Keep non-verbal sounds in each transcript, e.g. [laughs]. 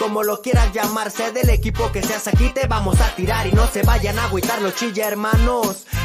Como lo quieras llamarse, del equipo que seas aquí te vamos a tirar y no se vayan a agüitar los chilla hermanos.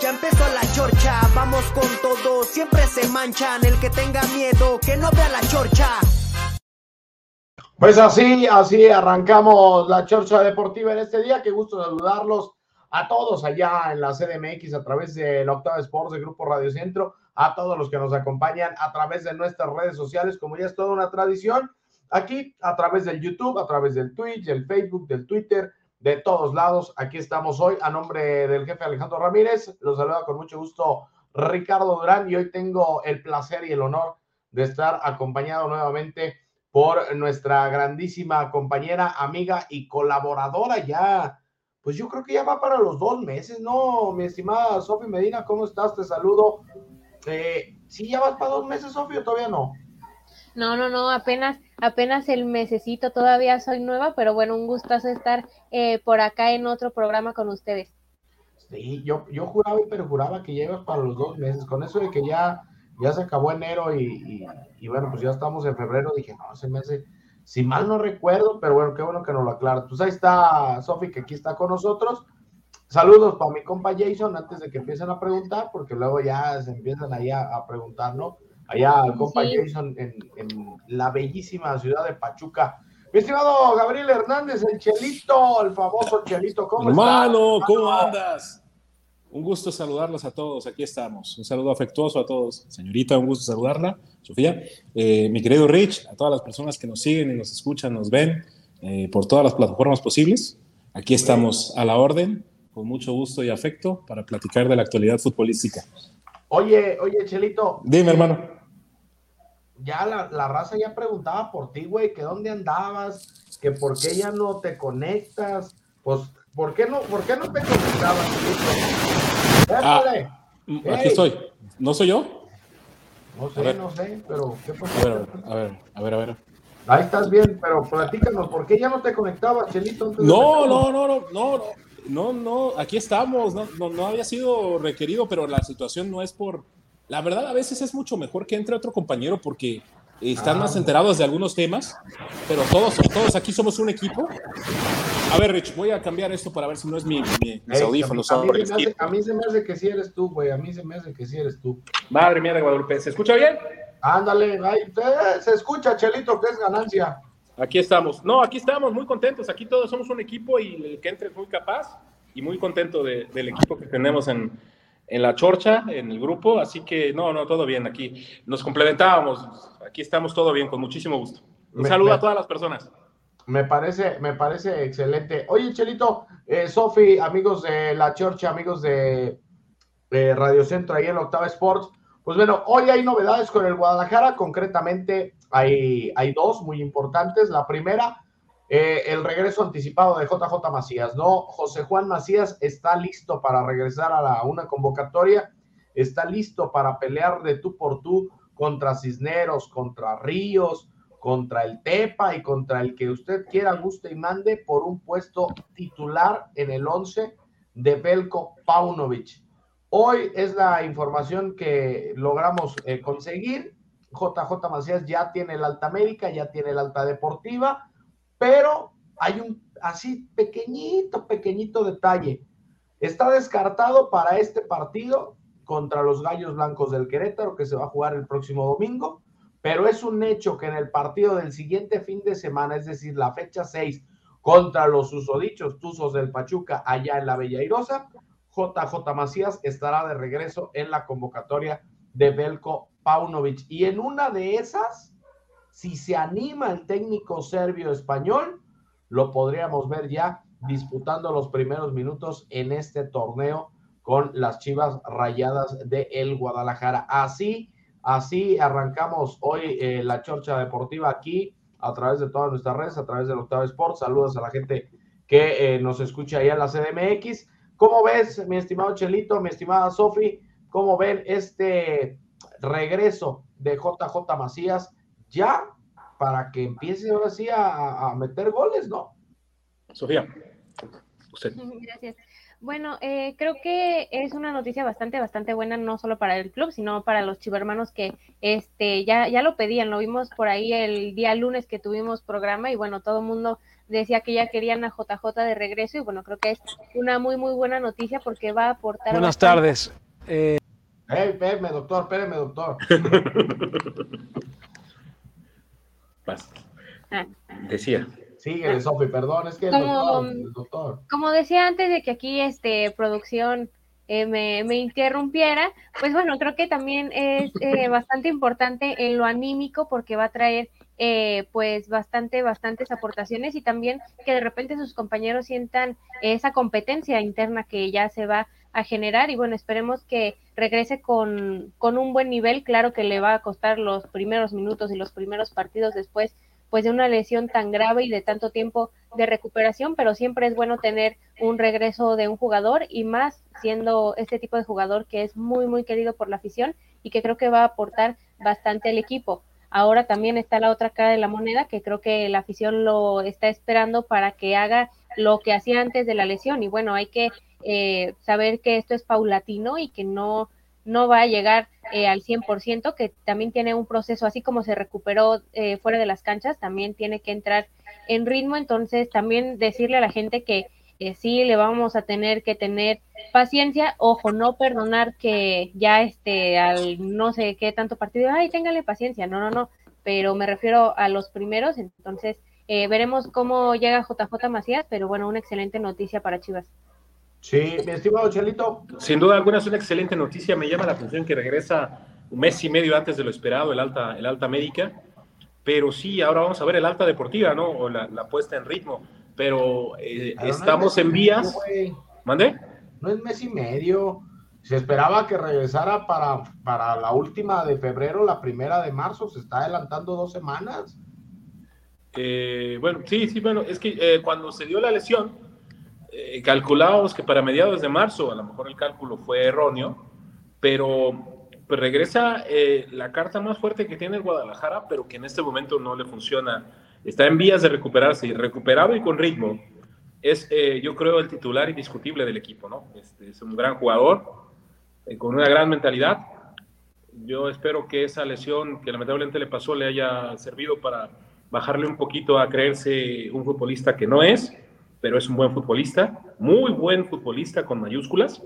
ya empezó la chorcha. Vamos con todo, siempre se manchan. El que tenga miedo, que no vea la chorcha. Pues así, así arrancamos la chorcha deportiva en este día. Qué gusto saludarlos a todos allá en la CDMX a través de la Octava Sports de Grupo Radio Centro, a todos los que nos acompañan a través de nuestras redes sociales, como ya es toda una tradición, aquí a través del YouTube, a través del Twitch, del Facebook, del Twitter, de todos lados. Aquí estamos hoy a nombre del jefe Alejandro Ramírez. Los saluda con mucho gusto Ricardo Durán y hoy tengo el placer y el honor de estar acompañado nuevamente por nuestra grandísima compañera, amiga y colaboradora ya. Pues yo creo que ya va para los dos meses, ¿no? Mi estimada Sofi Medina, ¿cómo estás? Te saludo. Eh, ¿Sí ya vas para dos meses, Sofi, o todavía no? No, no, no, apenas, apenas el mesecito, todavía soy nueva, pero bueno, un gustazo estar eh, por acá en otro programa con ustedes. Sí, yo, yo juraba y perjuraba que ibas para los dos meses, con eso de que ya ya se acabó enero y, bueno, pues ya estamos en febrero, dije, no, se me hace, si mal no recuerdo, pero bueno, qué bueno que nos lo aclara. Pues ahí está Sofi, que aquí está con nosotros. Saludos para mi compa Jason antes de que empiecen a preguntar, porque luego ya se empiezan ahí a, preguntar, ¿no? Allá compa Jason en, en, la bellísima ciudad de Pachuca. Mi estimado Gabriel Hernández, el Chelito, el famoso Chelito, ¿cómo estás? Hermano, ¿cómo andas? Un gusto saludarlos a todos, aquí estamos. Un saludo afectuoso a todos. Señorita, un gusto saludarla. Sofía, eh, mi querido Rich, a todas las personas que nos siguen y nos escuchan, nos ven eh, por todas las plataformas posibles. Aquí estamos a la orden, con mucho gusto y afecto, para platicar de la actualidad futbolística. Oye, oye, Chelito. Dime, hermano. Ya la, la raza ya preguntaba por ti, güey, que dónde andabas, que por qué ya no te conectas. Pues ¿Por qué no, por qué no te conectabas? Ah, aquí estoy. ¿No soy yo? No sé, no sé, pero ¿qué pasa? A ver, a ver, a ver, a ver. Ahí estás bien, pero platícanos, ¿por qué ya no te conectabas, Chelito? No, no, no, no, no, no, no, aquí estamos, no, no, no había sido requerido, pero la situación no es por... La verdad, a veces es mucho mejor que entre otro compañero porque están más enterados de algunos temas, pero todos, todos aquí somos un equipo. A ver, Rich, voy a cambiar esto para ver si no es mi, mi mis audífonos. A mí, se me hace que sí eres tú, güey. A mí se me hace que sí eres tú. Madre mía de Guadalupe, ¿se escucha bien? Ándale, se escucha, Chelito, que es ganancia. Aquí estamos. No, aquí estamos muy contentos. Aquí todos somos un equipo y el que entre es muy capaz y muy contento del equipo que tenemos en, en la chorcha, en el grupo, así que no, no, todo bien aquí. Nos complementábamos, aquí estamos todo bien, con muchísimo gusto. Un saludo a todas las personas. Me parece, me parece excelente. Oye, Chelito, eh, Sofi, amigos de la chorcha, amigos de, Radio Centro, ahí en Octava Sports, pues bueno, hoy hay novedades con el Guadalajara, concretamente hay, hay dos muy importantes. La primera, eh, el regreso anticipado de JJ Macías, ¿no? José Juan Macías está listo para regresar a la, una convocatoria, está listo para pelear de tú por tú contra Cisneros, contra Ríos, contra el Tepa y contra el que usted quiera, guste y mande por un puesto titular en el 11 de Belko Paunovic. Hoy es la información que logramos eh, conseguir. JJ Macías ya tiene el Alta América, ya tiene el Alta Deportiva pero hay un así pequeñito, pequeñito detalle. Está descartado para este partido contra los Gallos Blancos del Querétaro, que se va a jugar el próximo domingo, pero es un hecho que en el partido del siguiente fin de semana, es decir, la fecha 6, contra los usodichos Tuzos del Pachuca, allá en la Bella Irosa, JJ Macías estará de regreso en la convocatoria de Belko Paunovic. Y en una de esas, si se anima el técnico serbio-español, lo podríamos ver ya disputando los primeros minutos en este torneo con las Chivas Rayadas de el Guadalajara. Así, así arrancamos hoy eh, la chorcha deportiva aquí a través de todas nuestras redes, a través del Octavo Sport. Saludos a la gente que eh, nos escucha allá en la CDMX. ¿Cómo ves, mi estimado Chelito, mi estimada Sofi? ¿Cómo ven este regreso de JJ Macías ya para que empiece ahora sí a, meter goles, ¿no? Sofía, usted. [laughs] Gracias. Bueno, eh, creo que es una noticia bastante, bastante buena, no solo para el club, sino para los chivermanos que este, ya, ya lo pedían, lo vimos por ahí el día lunes que tuvimos programa y bueno, todo el mundo decía que ya querían a JJ de regreso y bueno, creo que es una muy, muy buena noticia porque va a aportar... Buenas tardes. Eh... Hey, espérame, doctor, espérame, doctor. [laughs] Ah. Decía. Síguele, Sofi, perdón, es que el doctor, Como decía antes de que aquí este producción eh, me, me, interrumpiera, pues bueno, creo que también es eh, [laughs] bastante importante en lo anímico porque va a traer eh, pues bastante, bastantes aportaciones y también que de repente sus compañeros sientan esa competencia interna que ya se va a generar y bueno, esperemos que regrese con, con un buen nivel, claro que le va a costar los primeros minutos y los primeros partidos después pues de una lesión tan grave y de tanto tiempo de recuperación, pero siempre es bueno tener un regreso de un jugador y más siendo este tipo de jugador que es muy, muy querido por la afición y que creo que va a aportar bastante al equipo. Ahora también está la otra cara de la moneda, que creo que la afición lo está esperando para que haga lo que hacía antes de la lesión. Y bueno, hay que eh, saber que esto es paulatino y que no, no va a llegar eh, al 100%, que también tiene un proceso, así como se recuperó eh, fuera de las canchas, también tiene que entrar en ritmo. Entonces, también decirle a la gente que sí le vamos a tener que tener paciencia, ojo, no perdonar que ya este al no sé qué tanto partido, ay, téngale paciencia, no, no, no, pero me refiero a los primeros, entonces eh, veremos cómo llega JJ Macías, pero bueno, una excelente noticia para Chivas. Sí, mi estimado Chelito. Sin duda alguna es una excelente noticia, me llama la atención que regresa un mes y medio antes de lo esperado el alta, el alta médica, pero sí, ahora vamos a ver el alta deportiva, ¿no? O la, la puesta en ritmo pero eh, estamos en vías. ¿Mande? No es mes y medio. Se esperaba que regresara para, para la última de febrero, la primera de marzo. Se está adelantando dos semanas. Eh, bueno, sí, sí, bueno, es que eh, cuando se dio la lesión, calculábamos que para mediados de marzo, a lo mejor el cálculo fue erróneo, pero pues regresa la carta más fuerte que tiene el Guadalajara, pero que en este momento no le funciona está en vías de recuperarse, y recuperado y con ritmo. Es, eh, yo creo, el titular indiscutible del equipo, ¿no? Este, es un gran jugador, eh, con una gran mentalidad. Yo espero que esa lesión que lamentablemente le pasó le haya servido para bajarle un poquito a creerse un futbolista que no es, pero es un buen futbolista, muy buen futbolista con mayúsculas,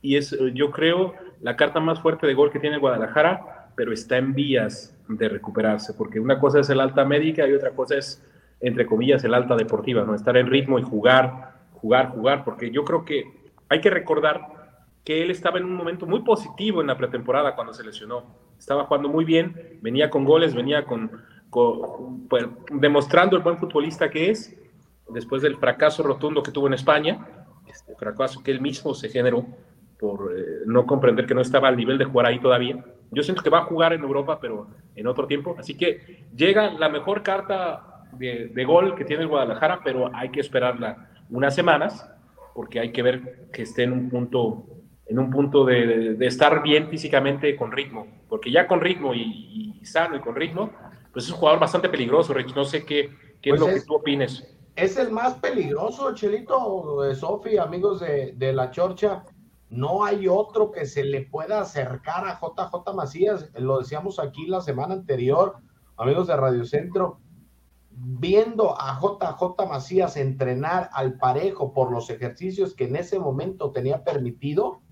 y es, eh, yo creo, la carta más fuerte de gol que tiene Guadalajara, pero está en vías de recuperarse, porque una cosa es el alta médica y otra cosa es, entre comillas, el alta deportiva, ¿no? Estar en ritmo y jugar, jugar, jugar, porque yo creo que hay que recordar que él estaba en un momento muy positivo en la pretemporada cuando se lesionó. Estaba jugando muy bien, venía con goles, venía con, pues, demostrando el buen futbolista que es, después del fracaso rotundo que tuvo en España, este fracaso que él mismo se generó por eh, no comprender que no estaba al nivel de jugar ahí todavía. Yo siento que va a jugar en Europa, pero en otro tiempo. Así que llega la mejor carta de, gol que tiene el Guadalajara, pero hay que esperarla unas semanas, porque hay que ver que esté en un punto, en un punto de, estar bien físicamente con ritmo. Porque ya con ritmo y, sano y con ritmo, pues es un jugador bastante peligroso, Rich. No sé qué, qué es pues lo que tú opines. Es el más peligroso, Chelito, de Sofi, amigos de, de la Chorcha no hay otro que se le pueda acercar a JJ Macías. Lo decíamos aquí la semana anterior, amigos de Radio Centro, viendo a JJ Macías entrenar al parejo por los ejercicios que en ese momento tenía permitido,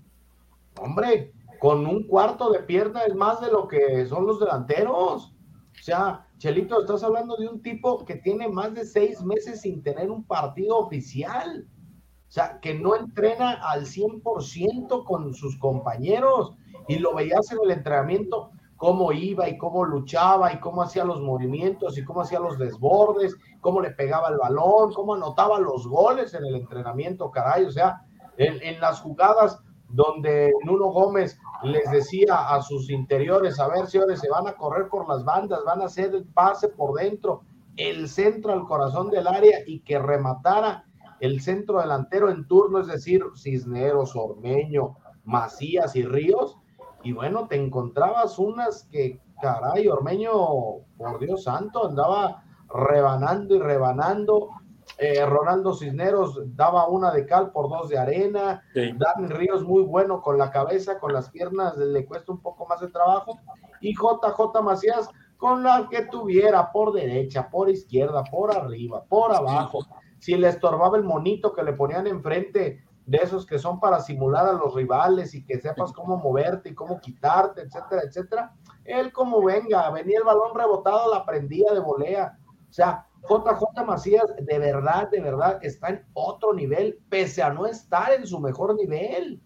hombre, con un cuarto de pierna es más de lo que son los delanteros. O sea, Chelito, estás hablando de un tipo que tiene más de seis meses sin tener un partido oficial. O sea, que no entrena al 100% con sus compañeros y lo veías en el entrenamiento cómo iba y cómo luchaba y cómo hacía los movimientos y cómo hacía los desbordes, cómo le pegaba el balón, cómo anotaba los goles en el entrenamiento, caray. O sea, en, en las jugadas donde Nuno Gómez les decía a sus interiores, a ver, señores, se van a correr por las bandas, van a hacer el pase por dentro, el centro al corazón del área y que rematara el centro delantero en turno, es decir, Cisneros, Ormeño, Macías y Ríos, y bueno, te encontrabas unas que, caray, Ormeño, por Dios santo, andaba rebanando y rebanando. Eh, Ronaldo Cisneros daba una de cal por dos de arena. Sí. Dani Ríos muy bueno con la cabeza, con las piernas le cuesta un poco más de trabajo. Y JJ Macías con la que tuviera por derecha, por izquierda, por arriba, por abajo. Si le estorbaba el monito que le ponían enfrente, de esos que son para simular a los rivales y que sepas cómo moverte y cómo quitarte, etcétera, etcétera. Él como venga, venía el balón rebotado, la prendía de volea. O sea, JJ Macías de verdad, de verdad está en otro nivel, pese a no estar en su mejor nivel.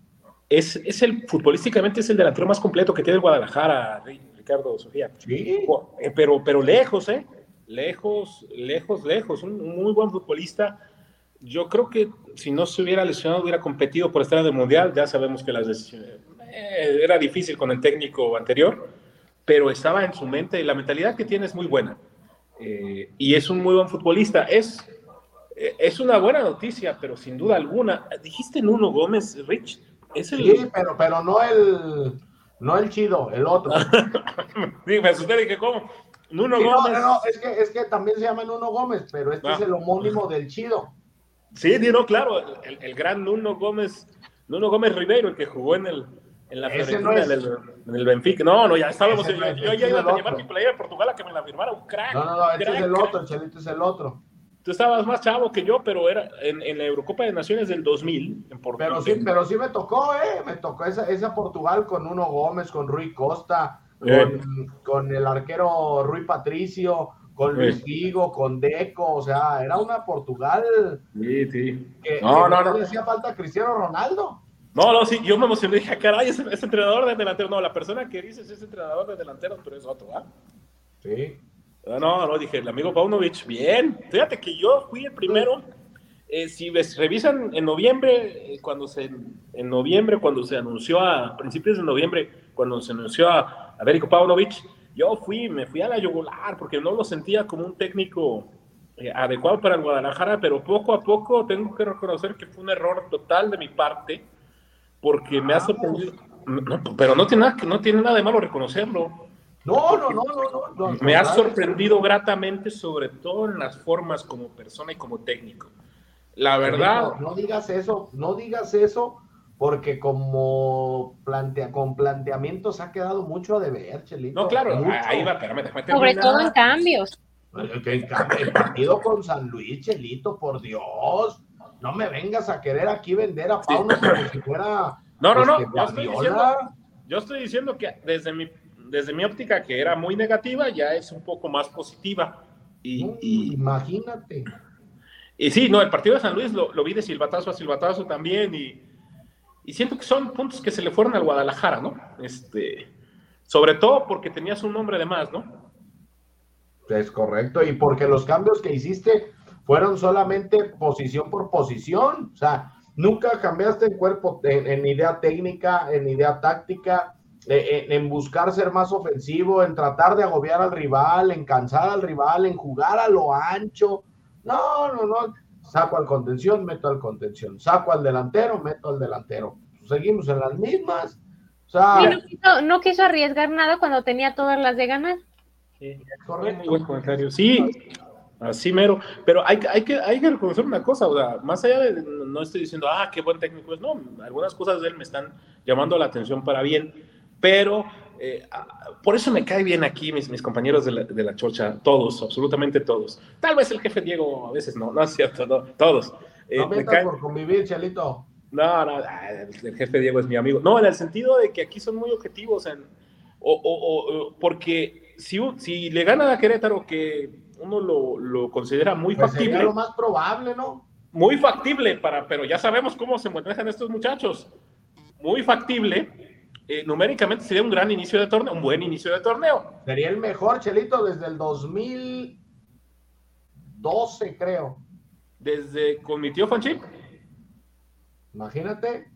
Es, es el, futbolísticamente es el delantero más completo que tiene el Guadalajara, Ricardo Sofía. Sí. Eh, pero, pero lejos, ¿eh? Lejos, lejos, lejos. Un, un muy buen futbolista yo creo que si no se hubiera lesionado, hubiera competido por estar en el Mundial. Ya sabemos que las decisiones, eh, era difícil con el técnico anterior, pero estaba en su mente y la mentalidad que tiene es muy buena. Eh, y es un muy buen futbolista. Es, eh, es una buena noticia, pero sin duda alguna. Dijiste Nuno Gómez, Rich. Es el... Sí, pero, pero no el no el chido, el otro. [laughs] sí, me asusté, dije, ¿cómo? Nuno sí, Gómez. No, no, es que, es que también se llama Nuno Gómez, pero este ah. es el homónimo del chido. Sí, no, claro, el, el, gran Nuno Gómez, Nuno Gómez Ribeiro, el que jugó en el en la Fiorentina, no es... en, el, en, el, Benfica. No, no, ya estábamos. yo, yo ya iba a llevar mi playera de Portugal a que me la firmara un crack. No, no, no, este es el crack. otro, Chelito es el otro. Tú estabas más chavo que yo, pero era en, en, la Eurocopa de Naciones del 2000. En Portugal. Pero sí, pero sí me tocó, ¿eh? Me tocó esa, esa Portugal con Nuno Gómez, con Rui Costa, eh. con, con el arquero Rui Patricio con Luis Figo, con Deco, o sea, era una Portugal. Sí, sí. Que, no, que no, no, le hacía falta Cristiano Ronaldo. No, no, sí, yo me emocioné, dije, caray, ese, ese, entrenador de delantero, no, la persona que dices es entrenador de delantero, pero es otro, ¿ah? Sí. No, no, dije, el amigo Paunovic, bien. Fíjate que yo fui el primero. Eh, si ves, revisan en noviembre, eh, cuando se, en noviembre, cuando se anunció a principios de noviembre, cuando se anunció a, a Paunovic, yo fui, me fui a la yugular porque no lo sentía como un técnico eh, adecuado para el Guadalajara, pero poco a poco tengo que reconocer que fue un error total de mi parte porque me ha sorprendido. No, pero no tiene, nada, no tiene nada de malo reconocerlo. No, no, no, no, no, no Me ha sorprendido gratamente, sobre todo en las formas como persona y como técnico. La verdad. No, no digas eso, no digas eso, porque como plantea, con planteamientos ha quedado mucho a deber, Chelito. No, claro, mucho. ahí va, espérame, déjame Sobre todo en cambios. El, el, partido con San Luis, Chelito, por Dios. No me vengas a querer aquí vender a Pauno sí. como si fuera. No, [clears throat] no, no. Este, yo, estoy diciendo, yo estoy diciendo que desde mi, desde mi óptica, que era muy negativa, ya es un poco más positiva. Y, no, y imagínate. Y sí, no, el partido de San Luis lo, lo vi de silbatazo a silbatazo también. Y y siento que son puntos que se le fueron al Guadalajara, ¿no? Este, sobre todo porque tenías un nombre de más, ¿no? Es correcto, y porque los cambios que hiciste fueron solamente posición por posición, o sea, nunca cambiaste en cuerpo, en, en idea técnica, en idea táctica, en, en, buscar ser más ofensivo, en tratar de agobiar al rival, en cansar al rival, en jugar a lo ancho. No, no, no saco al contención, meto al contención, saco al delantero, meto al delantero. Seguimos en las mismas. O sea, no, quiso, no, quiso, arriesgar nada cuando tenía todas las de ganar. Sí, correcto. Muy buen comentario. Sí, así mero. Pero hay, hay, que, hay que reconocer una cosa, o sea, más allá de, no estoy diciendo, ah, qué buen técnico es, no, algunas cosas de él me están llamando la atención para bien, pero eh, por eso me cae bien aquí mis, mis compañeros de la, de la, chocha, todos, absolutamente todos. Tal vez el jefe Diego a veces no, no es cierto, no, todos. Eh, no me cae... por convivir, Chalito. No, no, el jefe Diego es mi amigo. No, en el sentido de que aquí son muy objetivos, en, o, o, o porque si, si, le gana a Querétaro, que uno lo, lo considera muy pues factible. Sería lo más probable, ¿no? muy factible para, pero ya sabemos cómo se manejan estos muchachos. Muy factible. Eh, numéricamente sería un gran inicio de torneo, un buen inicio de torneo. Sería el mejor, Chelito, desde el 2012, creo. Desde con mi tío Fanchip. Imagínate.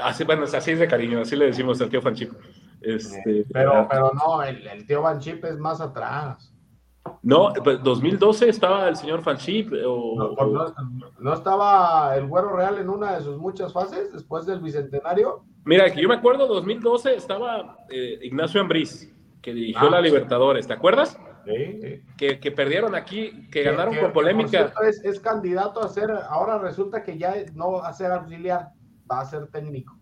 Así, bueno, así es de cariño, así le decimos al tío Fanchip. Este, pero, pero no, el, el tío Fanchip es más atrás. No, 2012 pues, estaba el señor Fanchip. O, no, no, estaba el Güero Real en una de sus muchas fases después del Bicentenario? Mira, que yo me acuerdo, 2012 estaba eh, Ignacio Ambriz, que dirigió ah, la Libertadores, ¿te acuerdas? Sí. Que, que, perdieron aquí, que ganaron con polémica. Es, es, candidato a ser, ahora resulta que ya no va a ser auxiliar, va a ser técnico.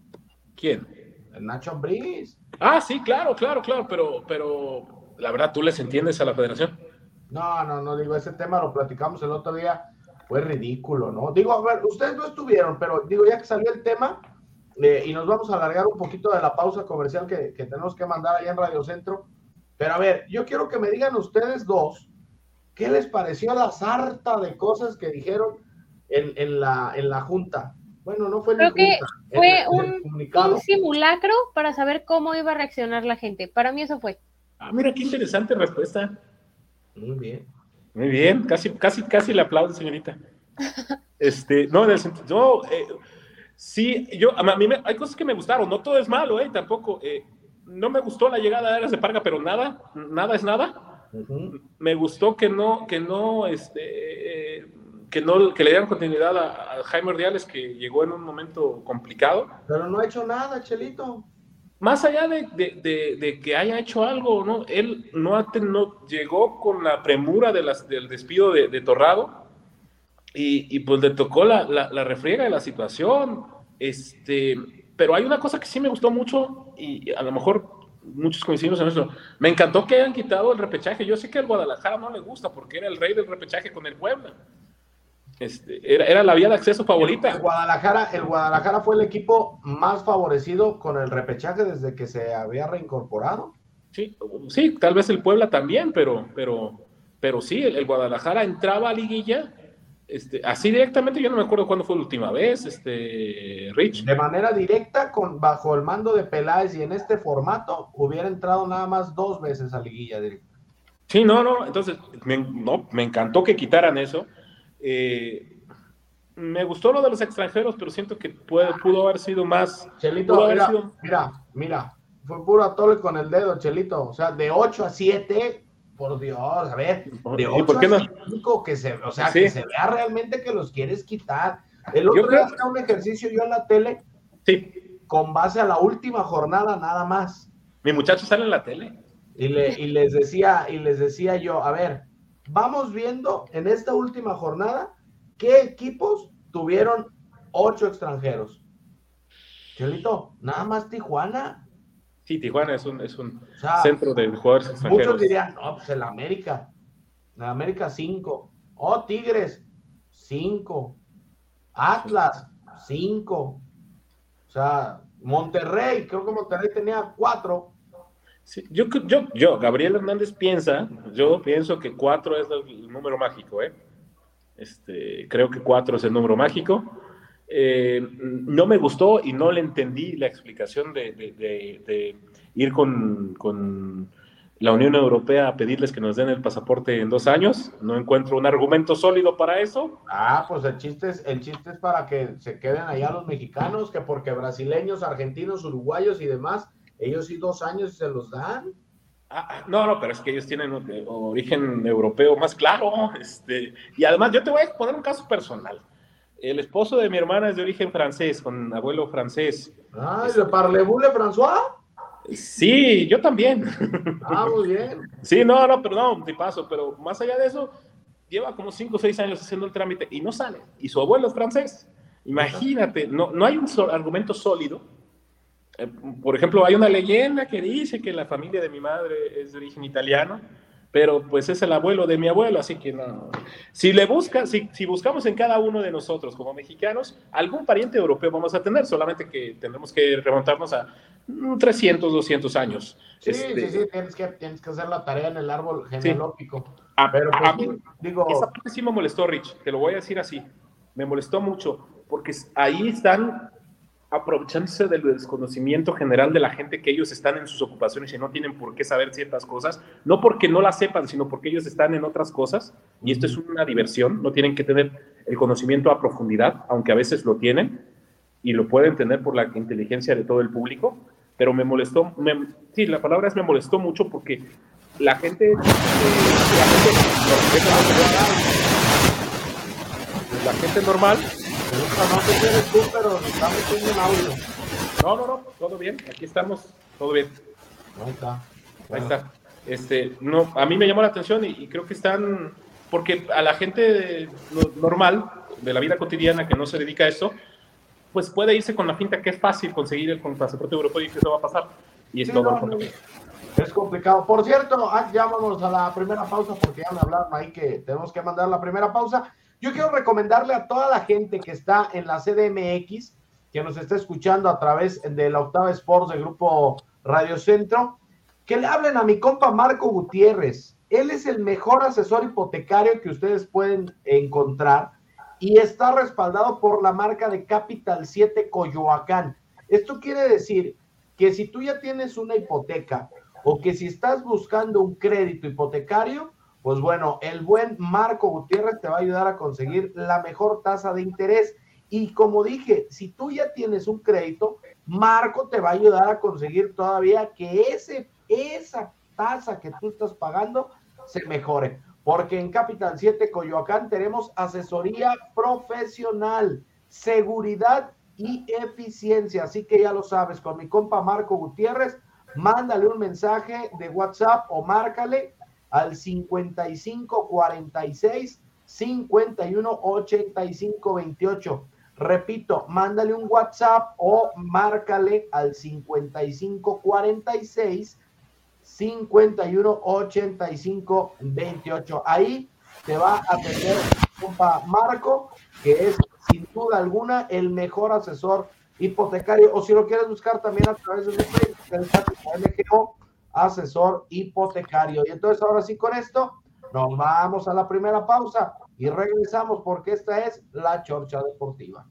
¿Quién? El Nacho Ambriz. Ah, sí, claro, claro, claro, pero, pero la verdad, ¿tú les entiendes a la federación? No, no, no, digo, ese tema lo platicamos el otro día, fue ridículo, ¿no? Digo, a ver, ustedes no estuvieron, pero digo, ya que salió el tema, eh, y nos vamos a alargar un poquito de la pausa comercial que, que, tenemos que mandar allá en Radio Centro, pero a ver, yo quiero que me digan ustedes dos, ¿qué les pareció la sarta de cosas que dijeron en, en, la, en la Junta? Bueno, no fue Creo que fue un, un simulacro para saber cómo iba a reaccionar la gente. Para mí eso fue. Ah, mira qué interesante respuesta. Muy bien. Muy bien, casi, casi, casi le aplaudo, señorita. Este, no, en el sentido, eh, sí, yo, a mí me, hay cosas que me gustaron, no todo es malo, eh, tampoco. Eh, no me gustó la llegada de Ares de Parga, pero nada, nada es nada. Me gustó que no, que no, este, eh, que no, que le dieran continuidad a, a Jaime Ordiales, que llegó en un momento complicado. Pero no ha hecho nada, Chelito más allá de, que haya hecho algo, ¿no? Él no, no llegó con la premura de las, del despido de, Torrado y, pues le tocó la, la, refriega de la situación. Este, pero hay una cosa que sí me gustó mucho y a lo mejor muchos coincidimos en eso. Me encantó que hayan quitado el repechaje. Yo sé que al Guadalajara no le gusta porque era el rey del repechaje con el Puebla. Este, era, la vía de acceso favorita. El Guadalajara, el Guadalajara fue el equipo más favorecido con el repechaje desde que se había reincorporado. Sí, sí, tal vez el Puebla también, pero, pero, pero sí, el, Guadalajara entraba a liguilla, este, así directamente, yo no me acuerdo cuándo fue la última vez, este, Rich. De manera directa, con, bajo el mando de Peláez y en este formato, hubiera entrado nada más dos veces a liguilla directa. Sí, no, no, entonces, no, me encantó que quitaran eso eh, me gustó lo de los extranjeros, pero siento que puede, pudo haber sido más. Chelito, mira, mira, fue puro atole con el dedo, Chelito. O sea, de 8 a 7, por Dios, a ver, de 8 a 5, que se, o sea, que se vea realmente que los quieres quitar. El otro día creo... un ejercicio yo en la tele, sí. con base a la última jornada nada más. Mi muchacho sale en la tele. Y, le, y les decía, y les decía yo, a ver, vamos viendo en esta última jornada qué equipos tuvieron ocho extranjeros. Chelito, nada más Tijuana. Sí, Tijuana es un, es un centro de jugadores extranjeros. Muchos dirían, no, pues el América. El América cinco. Oh, Tigres, cinco. Atlas, cinco. O sea, Monterrey, creo que Monterrey tenía cuatro yo, yo, yo, Gabriel Hernández piensa, yo pienso que cuatro es el número mágico, ¿eh? Este, creo que cuatro es el número mágico. Eh, no me gustó y no le entendí la explicación de, ir con, con, la Unión Europea a pedirles que nos den el pasaporte en dos años. No encuentro un argumento sólido para eso. Ah, pues el chiste es, el chiste es para que se queden allá los mexicanos, que porque brasileños, argentinos, uruguayos y demás ellos sí dos años se los dan. Ah, ah, no, no, pero es que ellos tienen origen europeo más claro. Este, y además, yo te voy a poner un caso personal. El esposo de mi hermana es de origen francés, con abuelo francés. Ah, ¿le parlez-vous le François? Sí, yo también. Ah, muy bien. [laughs] Sí, no, no, pero no, te paso, pero más allá de eso, lleva como cinco o seis años haciendo el trámite y no sale. Y su abuelo es francés. Imagínate, no, no hay un argumento sólido eh, por ejemplo, hay una leyenda que dice que la familia de mi madre es de origen italiano, pero pues es el abuelo de mi abuelo, así que no. Si le busca, si, si buscamos en cada uno de nosotros como mexicanos, algún pariente europeo vamos a tener, solamente que tendremos que remontarnos a 300, 200 años. Sí, este, sí, sí, tienes que, tienes que hacer la tarea en el árbol genealógico. Ah, pero pues, digo... Esa parte sí me molestó, Rich, te lo voy a decir así. me molestó mucho, porque ahí están aprovechándose del desconocimiento general de la gente que ellos están en sus ocupaciones y no tienen por qué saber ciertas cosas, no porque no las sepan, sino porque ellos están en otras cosas y esto es una diversión, no tienen que tener el conocimiento a profundidad, aunque a veces lo tienen y lo pueden tener por la inteligencia de todo el público, pero me molestó, sí, la palabra es me molestó mucho porque la gente, eh, la gente, la gente normal no, no, no, todo bien, aquí estamos, todo bien. Ahí está. Ahí está. Este, no, a mí me llamó la atención y, creo que están, porque a la gente normal, de la vida cotidiana que no se dedica a esto, pues puede irse con la finta que es fácil conseguir el pasaporte europeo y que eso va a pasar. Y es todo Es complicado. Por cierto, ah, ya vamos a la primera pausa porque ya me hablaron ahí que tenemos que mandar la primera pausa. Yo quiero recomendarle a toda la gente que está en la CDMX, que nos está escuchando a través de la Octava Sports del Grupo Radio Centro, que le hablen a mi compa Marco Gutiérrez. Él es el mejor asesor hipotecario que ustedes pueden encontrar y está respaldado por la marca de Capital 7 Coyoacán. Esto quiere decir que si tú ya tienes una hipoteca o que si estás buscando un crédito hipotecario, pues bueno, el buen Marco Gutiérrez te va a ayudar a conseguir la mejor tasa de interés. Y como dije, si tú ya tienes un crédito, Marco te va a ayudar a conseguir todavía que ese, esa tasa que tú estás pagando se mejore. Porque en Capital 7 Coyoacán tenemos asesoría profesional, seguridad y eficiencia. Así que ya lo sabes, con mi compa Marco Gutiérrez, mándale un mensaje de WhatsApp o márcale al 55 46 51 85 28. Repito, mándale un WhatsApp o márcale al 55 46 51 85 28. Ahí te va a atender compa Marco, que es sin duda alguna el mejor asesor hipotecario. O si lo quieres buscar también a través de su Facebook, asesor hipotecario. Y entonces ahora sí con esto nos vamos a la primera pausa y regresamos porque esta es la Chorcha Deportiva.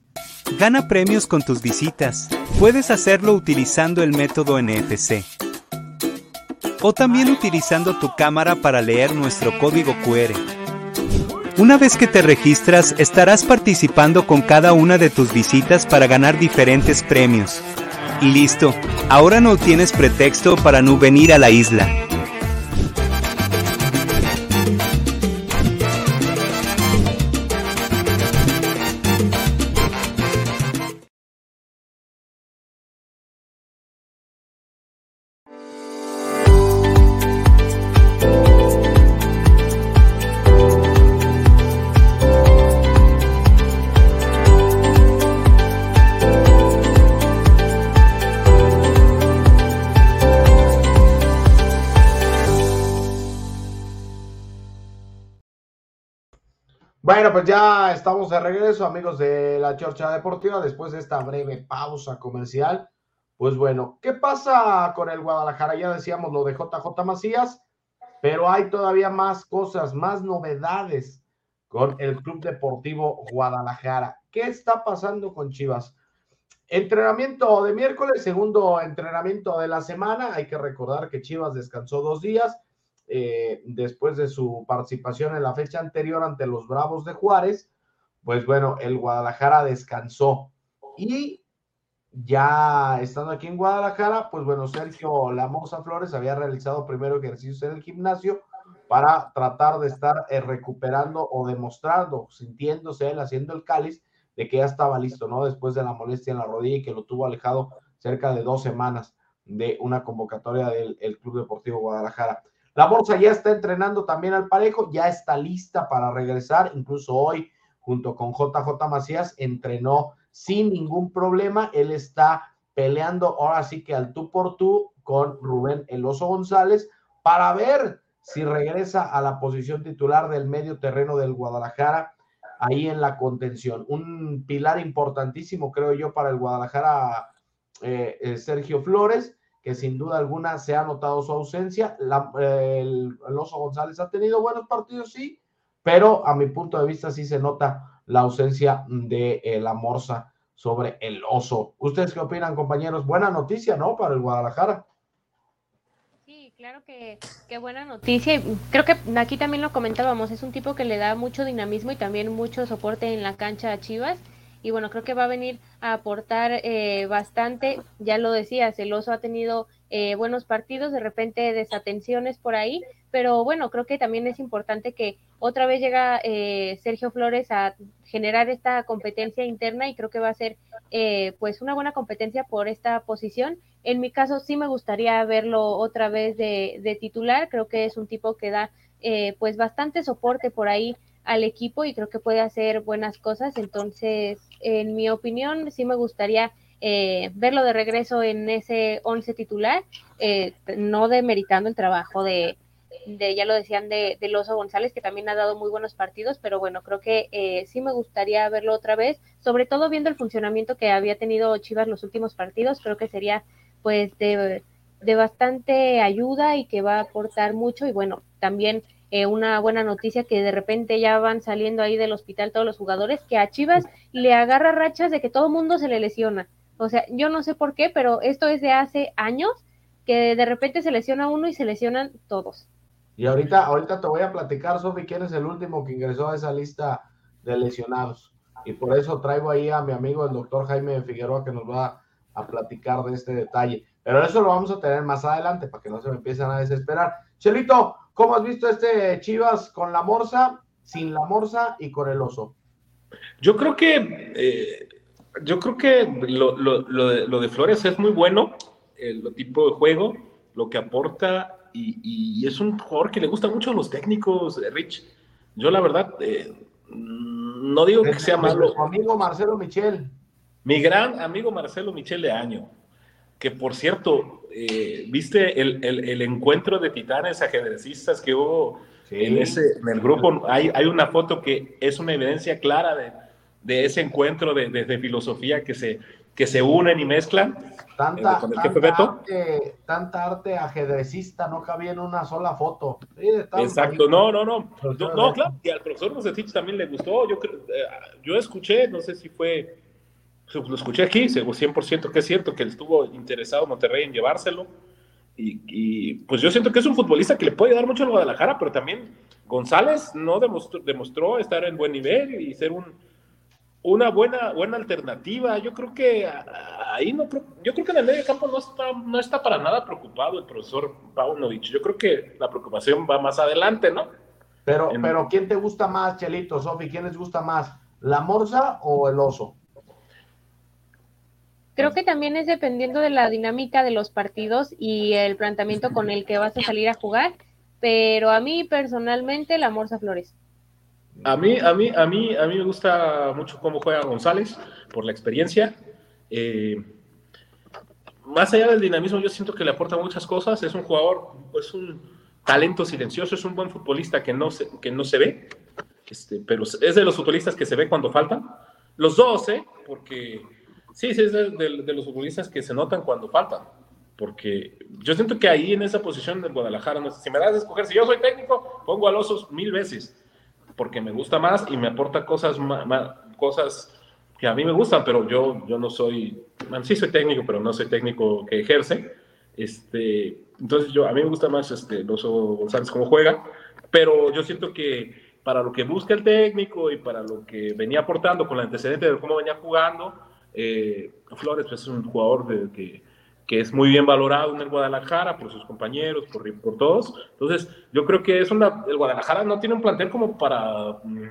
Gana premios con tus visitas. Puedes hacerlo utilizando el método NFC. O también utilizando tu cámara para leer nuestro código QR. Una vez que te registras, estarás participando con cada una de tus visitas para ganar diferentes premios. Listo, ahora no tienes pretexto para no venir a la isla. Bueno, pues ya estamos de regreso, amigos de la Chorcha Deportiva, después de esta breve pausa comercial. Pues bueno, ¿qué pasa con el Guadalajara? Ya decíamos lo de JJ Macías, pero hay todavía más cosas, más novedades con el Club Deportivo Guadalajara. ¿Qué está pasando con Chivas? Entrenamiento de miércoles, segundo entrenamiento de la semana. Hay que recordar que Chivas descansó dos días eh, después de su participación en la fecha anterior ante los Bravos de Juárez, pues bueno, el Guadalajara descansó. Y ya estando aquí en Guadalajara, pues bueno, Sergio Lamosa Flores había realizado primero ejercicios en el gimnasio para tratar de estar eh, recuperando o demostrando, sintiéndose él haciendo el cáliz de que ya estaba listo, ¿no? Después de la molestia en la rodilla y que lo tuvo alejado cerca de dos semanas de una convocatoria del Club Deportivo Guadalajara. La bolsa ya está entrenando también al parejo, ya está lista para regresar, incluso hoy junto con JJ Macías entrenó sin ningún problema, él está peleando ahora sí que al tú por tú con Rubén Eloso González para ver si regresa a la posición titular del medio terreno del Guadalajara ahí en la contención. Un pilar importantísimo, creo yo, para el Guadalajara, eh, eh, Sergio Flores que sin duda alguna se ha notado su ausencia. el, Oso González ha tenido buenos partidos, sí, pero a mi punto de vista sí se nota la ausencia de eh, la Morsa sobre el oso. ¿Ustedes qué opinan, compañeros? Buena noticia, ¿no? Para el Guadalajara. Sí, claro que, qué buena noticia. Creo que aquí también lo comentábamos, es un tipo que le da mucho dinamismo y también mucho soporte en la cancha a Chivas. Y bueno, creo que va a venir a aportar eh, bastante. Ya lo decías, el oso ha tenido eh, buenos partidos, de repente desatenciones por ahí, pero bueno, creo que también es importante que otra vez llega eh, Sergio Flores a generar esta competencia interna y creo que va a ser eh, pues una buena competencia por esta posición. En mi caso sí me gustaría verlo otra vez de, titular, creo que es un tipo que da eh, pues bastante soporte por ahí al equipo y creo que puede hacer buenas cosas, entonces en mi opinión sí me gustaría verlo de regreso en ese once titular, no demeritando el trabajo de, de ya lo decían, de, de Loso González, que también ha dado muy buenos partidos, pero bueno, creo que eh, sí me gustaría verlo otra vez, sobre todo viendo el funcionamiento que había tenido Chivas los últimos partidos, creo que sería pues de, de bastante ayuda y que va a aportar mucho. Y bueno, también eh, una buena noticia que de repente ya van saliendo ahí del hospital todos los jugadores, que a Chivas le agarra rachas de que todo mundo se le lesiona. O sea, yo no sé por qué, pero esto es de hace años que de repente se lesiona uno y se lesionan todos. Y ahorita, ahorita te voy a platicar, Sofi, quién es el último que ingresó a esa lista de lesionados. Y por eso traigo ahí a mi amigo, el doctor Jaime Figueroa, que nos va a platicar de este detalle. Pero eso lo vamos a tener más adelante para que no se me empiecen a desesperar. Chelito, ¿cómo has visto este Chivas con la Morsa, sin la Morsa y con el oso? Yo creo que eh, yo creo que lo, lo, de, Flores es muy bueno, el tipo de juego, lo que aporta y, es un jugador que le gusta mucho a los técnicos, eh, Rich. Yo la verdad, eh, no digo que sea malo. Mi amigo Marcelo Michel. Mi gran amigo Marcelo Michel de Año, que por cierto, eh, viste el, encuentro de titanes ajedrecistas que hubo en, ese, en el grupo. Hay, hay una foto que es una evidencia clara de, de ese encuentro de, de, de filosofía que se, que se unen y mezclan. Tanta, arte, tanta arte ajedrecista no cabía en una sola foto. Exacto, no, no, no. no, claro, y al profesor Rosetich también le gustó. Yo, eh, yo escuché, no sé si fue, lo escuché aquí, 100% que es cierto que él estuvo interesado Monterrey en llevárselo. Y, y, pues yo siento que es un futbolista que le puede dar mucho al Guadalajara, pero también González no demostró, demostró estar en buen nivel y ser un una buena, buena alternativa. Yo creo que ahí no, yo creo que en el medio campo no está, no está para nada preocupado el profesor Paunovic. Yo creo que la preocupación va más adelante, ¿no? Pero, pero ¿quién te gusta más, Chelito, Sofi? ¿Quién les gusta más? ¿La morsa o el oso? Creo que también es dependiendo de la dinámica de los partidos y el planteamiento con el que vas a salir a jugar, pero a mí personalmente la Morsa Flores. A mí, a mí, a mí, a mí me gusta mucho cómo juega González por la experiencia. Eh, más allá del dinamismo, yo siento que le aporta muchas cosas. Es un jugador, es un talento silencioso, es un buen futbolista que no se, que no se ve, este, pero es de los futbolistas que se ve cuando faltan. Los dos, ¿eh? Porque sí, sí, es de, de los futbolistas que se notan cuando faltan. Porque yo siento que ahí en esa posición del Guadalajara, no sé, si me das a escoger, si yo soy técnico, pongo a Osos mil veces porque me gusta más y me aporta cosas, cosas que a mí me gustan, pero yo, yo no soy, sí soy técnico, pero no soy técnico que ejerce. Este, entonces yo, a mí me gusta más este, Loso González como juega, pero yo siento que para lo que busca el técnico y para lo que venía aportando con el antecedente de cómo venía jugando, eh, Flores pues, es un jugador de, que, que es muy bien valorado en el Guadalajara por sus compañeros, por, por todos. Entonces, yo creo que es una, el Guadalajara no tiene un plantel como para mm,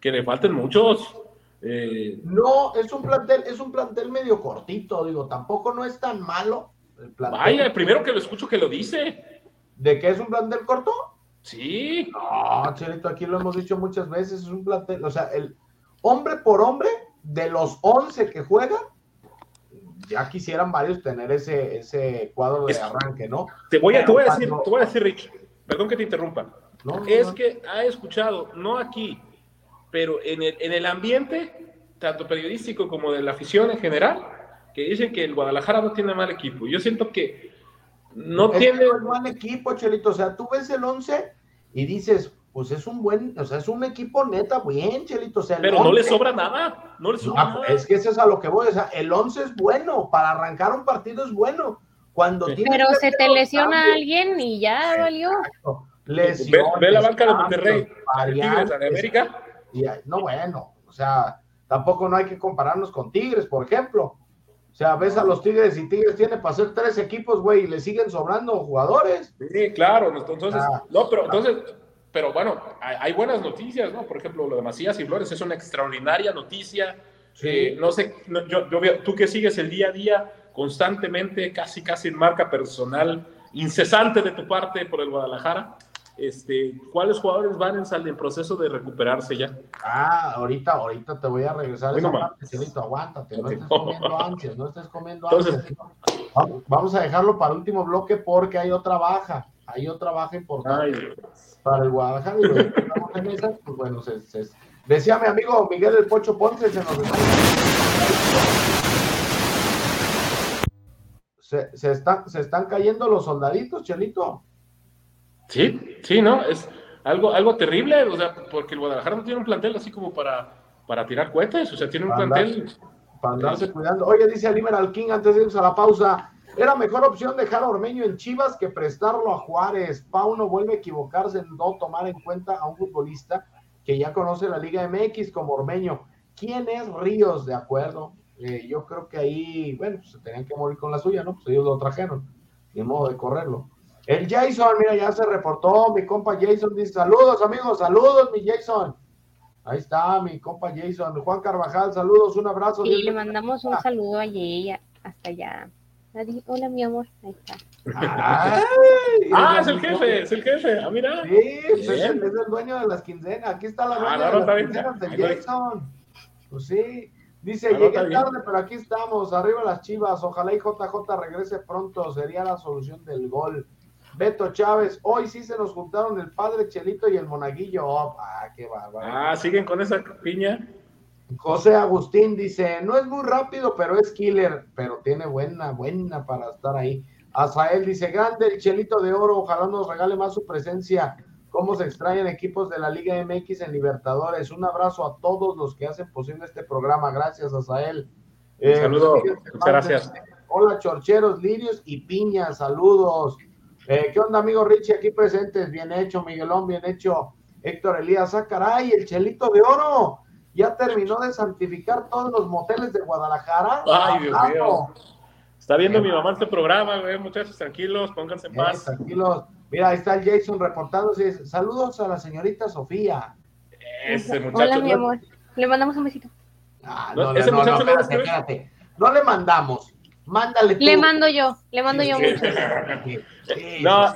que le falten muchos. Eh, no, es un plantel, es un plantel medio cortito, digo, tampoco no es tan malo. El plantel. Vaya, el primero que lo escucho que lo dice. ¿De qué es un plantel corto? Sí. No, Chelito, aquí lo hemos dicho muchas veces, es un plantel, o sea, el hombre por hombre, de los 11 que juegan, ya quisieran varios tener ese, ese cuadro de arranque, ¿no? Te voy a, te voy a decir, te voy a decir, Rich, perdón que te interrumpa. es que ha escuchado, no aquí, pero en el, en el ambiente, tanto periodístico como de la afición en general, que dicen que el Guadalajara no tiene mal equipo. Yo siento que no tiene mal equipo, Chelito. O sea, tú ves el 11 y dices, pues es un buen, o sea, es un equipo neta bien, Chelito. O sea, Pero no le sobra nada, no le sobra nada. Es que eso es a lo que voy, o sea, el 11 es bueno, para arrancar un partido es bueno. Cuando Pero se te lesiona a alguien y ya valió. Lesión. Ve, la banca de Monterrey, Tigres de América. no, bueno, o sea, tampoco no hay que compararnos con Tigres, por ejemplo. O sea, ves a los Tigres y Tigres tiene para hacer tres equipos, güey, y le siguen sobrando jugadores. Sí, claro. Entonces, ah, no, pero entonces, pero bueno, hay, buenas noticias, ¿no? Por ejemplo, lo de Macías y Flores es una extraordinaria noticia. Sí. Eh, no sé, yo, yo, tú que sigues el día a día constantemente, casi, casi en marca personal, incesante de tu parte por el Guadalajara. Este, ¿Cuáles jugadores van en, en proceso de recuperarse ya? Ah, ahorita, ahorita te voy a regresar esa parte, aguántate, no estés comiendo ansias, no estés comiendo ansias. Vamos a dejarlo para último bloque porque hay otra baja, hay otra baja importante para el Guadalajara y en esa, pues bueno, se, decía mi amigo Miguel del Pocho Ponce, se nos se, se, están, se están cayendo los soldaditos, Chelito. Sí, sí, ¿no? Es algo, algo terrible, o sea, porque el Guadalajara no tiene un plantel así como para, para tirar cohetes, o sea, tiene un plantel. para andarse cuidando. Oye, dice Alimer King antes de irnos a la pausa, era mejor opción dejar a Ormeño en Chivas que prestarlo a Juárez. Pauno vuelve a equivocarse en no tomar en cuenta a un futbolista que ya conoce la Liga MX como Ormeño. ¿Quién es Ríos? De acuerdo. Eh, yo creo que ahí, bueno, pues se tenían que morir con la suya, ¿no? Pues ellos lo trajeron. Ni modo de correrlo. El Jason, mira, ya se reportó. Mi compa Jason dice: Saludos, amigos, saludos, mi Jason. Ahí está, mi compa Jason. Juan Carvajal, saludos, un abrazo. Y le mandamos un saludo a ella hasta allá. Hola, mi amor. Ahí está. ah, es el jefe, es el jefe. Ah, mira. Sí, es el, es el, dueño de las quincenas. Aquí está la dueña ah, de las quincenas de Jason. Pues sí. Dice, ah, llegué tarde, pero aquí estamos. Arriba las chivas. Ojalá y JJ regrese pronto. Sería la solución del gol. Beto Chávez, hoy sí se nos juntaron el padre Chelito y el monaguillo. Oh, ah, qué bárbaro. Ah, siguen con esa piña. José Agustín dice, no es muy rápido, pero es killer, pero tiene buena, buena para estar ahí. Azael dice, grande el Chelito de Oro, ojalá nos regale más su presencia. Cómo se extrañan equipos de la Liga MX en Libertadores. Un abrazo a todos los que hacen posible este programa. Gracias, Azael. Eh, saludos, muchas gracias. Hola, chorcheros, lirios y piñas, saludos. Eh, ¿Qué onda, amigo Richie? Aquí presentes. Bien hecho, Miguelón, bien hecho. Héctor Elías, ah, caray, el chelito de oro. Ya terminó de santificar todos los moteles de Guadalajara. Ay, Dios mío. Está viendo mi mamá este programa, güey, muchachos, tranquilos, pónganse en paz. tranquilos. Mira, ahí está el Jason reportándose. Saludos a la señorita Sofía. Ese muchacho. Hola, mi amor. Le mandamos un besito. Ah, no, no, ese muchacho no, espérate, No le mandamos. Mándale tú. Le mando yo, le mando yo mucho. no,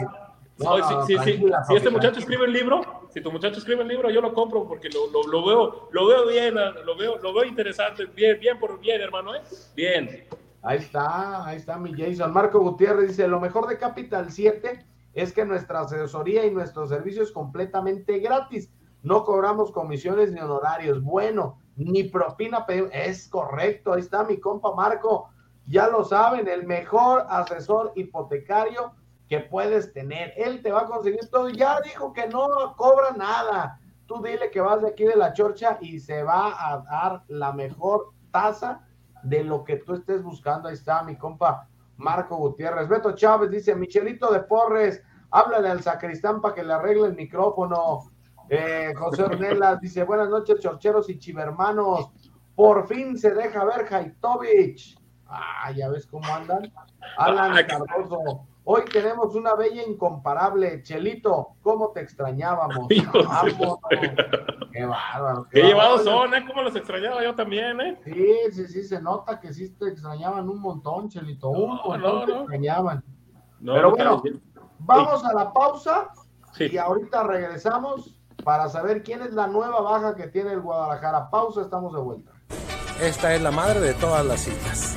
no, si, este muchacho escribe el libro, si tu muchacho escribe el libro, yo lo compro porque lo, lo, veo, lo veo bien, lo veo, lo veo interesante, bien, bien por bien, hermano, ¿eh? Bien. Ahí está, ahí está mi Jason. Marco Gutiérrez dice, lo mejor de Capital 7 es que nuestra asesoría y nuestro servicio es completamente gratis. No cobramos comisiones ni honorarios. Bueno, ni propina. Es correcto, ahí está mi compa Marco ya lo saben, el mejor asesor hipotecario que puedes tener. Él te va a conseguir todo. Ya dijo que no cobra nada. Tú dile que vas de aquí de la chorcha y se va a dar la mejor tasa de lo que tú estés buscando. Ahí está mi compa Marco Gutiérrez. Beto Chávez dice, Michelito de Porres, háblale al sacristán para que le arregle el micrófono. Eh, José Ornelas dice, buenas noches, chorcheros y chivermanos. Por fin se deja ver Haitovich. Ah, ya ves cómo andan. Alan Cardoso. Hoy tenemos una bella incomparable. Chelito, ¿cómo te extrañábamos? qué bárbaro. Qué, llevados son, ¿eh? ¿Cómo los extrañaba yo también, eh? Sí, sí, sí, se nota que sí te extrañaban un montón, Chelito. Un montón te extrañaban. Pero bueno, vamos a la pausa y ahorita regresamos para saber quién es la nueva baja que tiene el Guadalajara. Pausa, estamos de vuelta. Esta es la madre de todas las citas.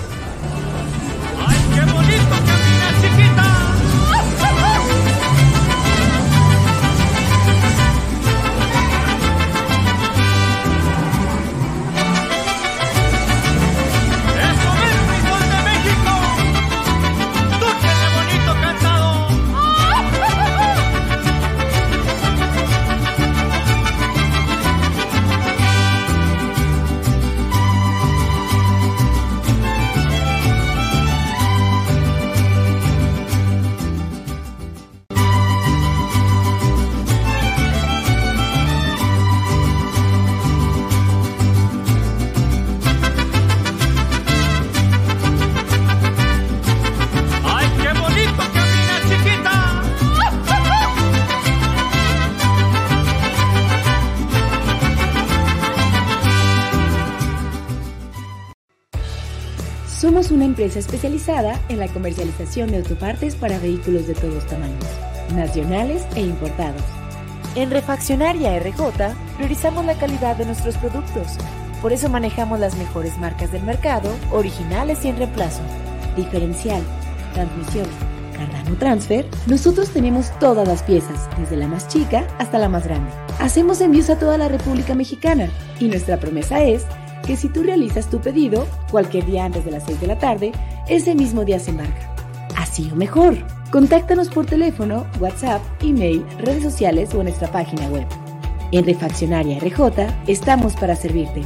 Empresa especializada en la comercialización de autopartes para vehículos de todos tamaños, nacionales e importados. En Refaccionaria RJ priorizamos la calidad de nuestros productos. Por eso manejamos las mejores marcas del mercado, originales y en reemplazo. Diferencial, transmisión, Cardano Transfer, nosotros tenemos todas las piezas, desde la más chica hasta la más grande. Hacemos envíos a toda la República Mexicana y nuestra promesa es que si tú realizas tu pedido cualquier día antes de las 6 de la tarde, ese mismo día se embarca. Así o mejor. Contáctanos por teléfono, WhatsApp, email, redes sociales o en nuestra página web. En Refaccionaria RJ estamos para servirte.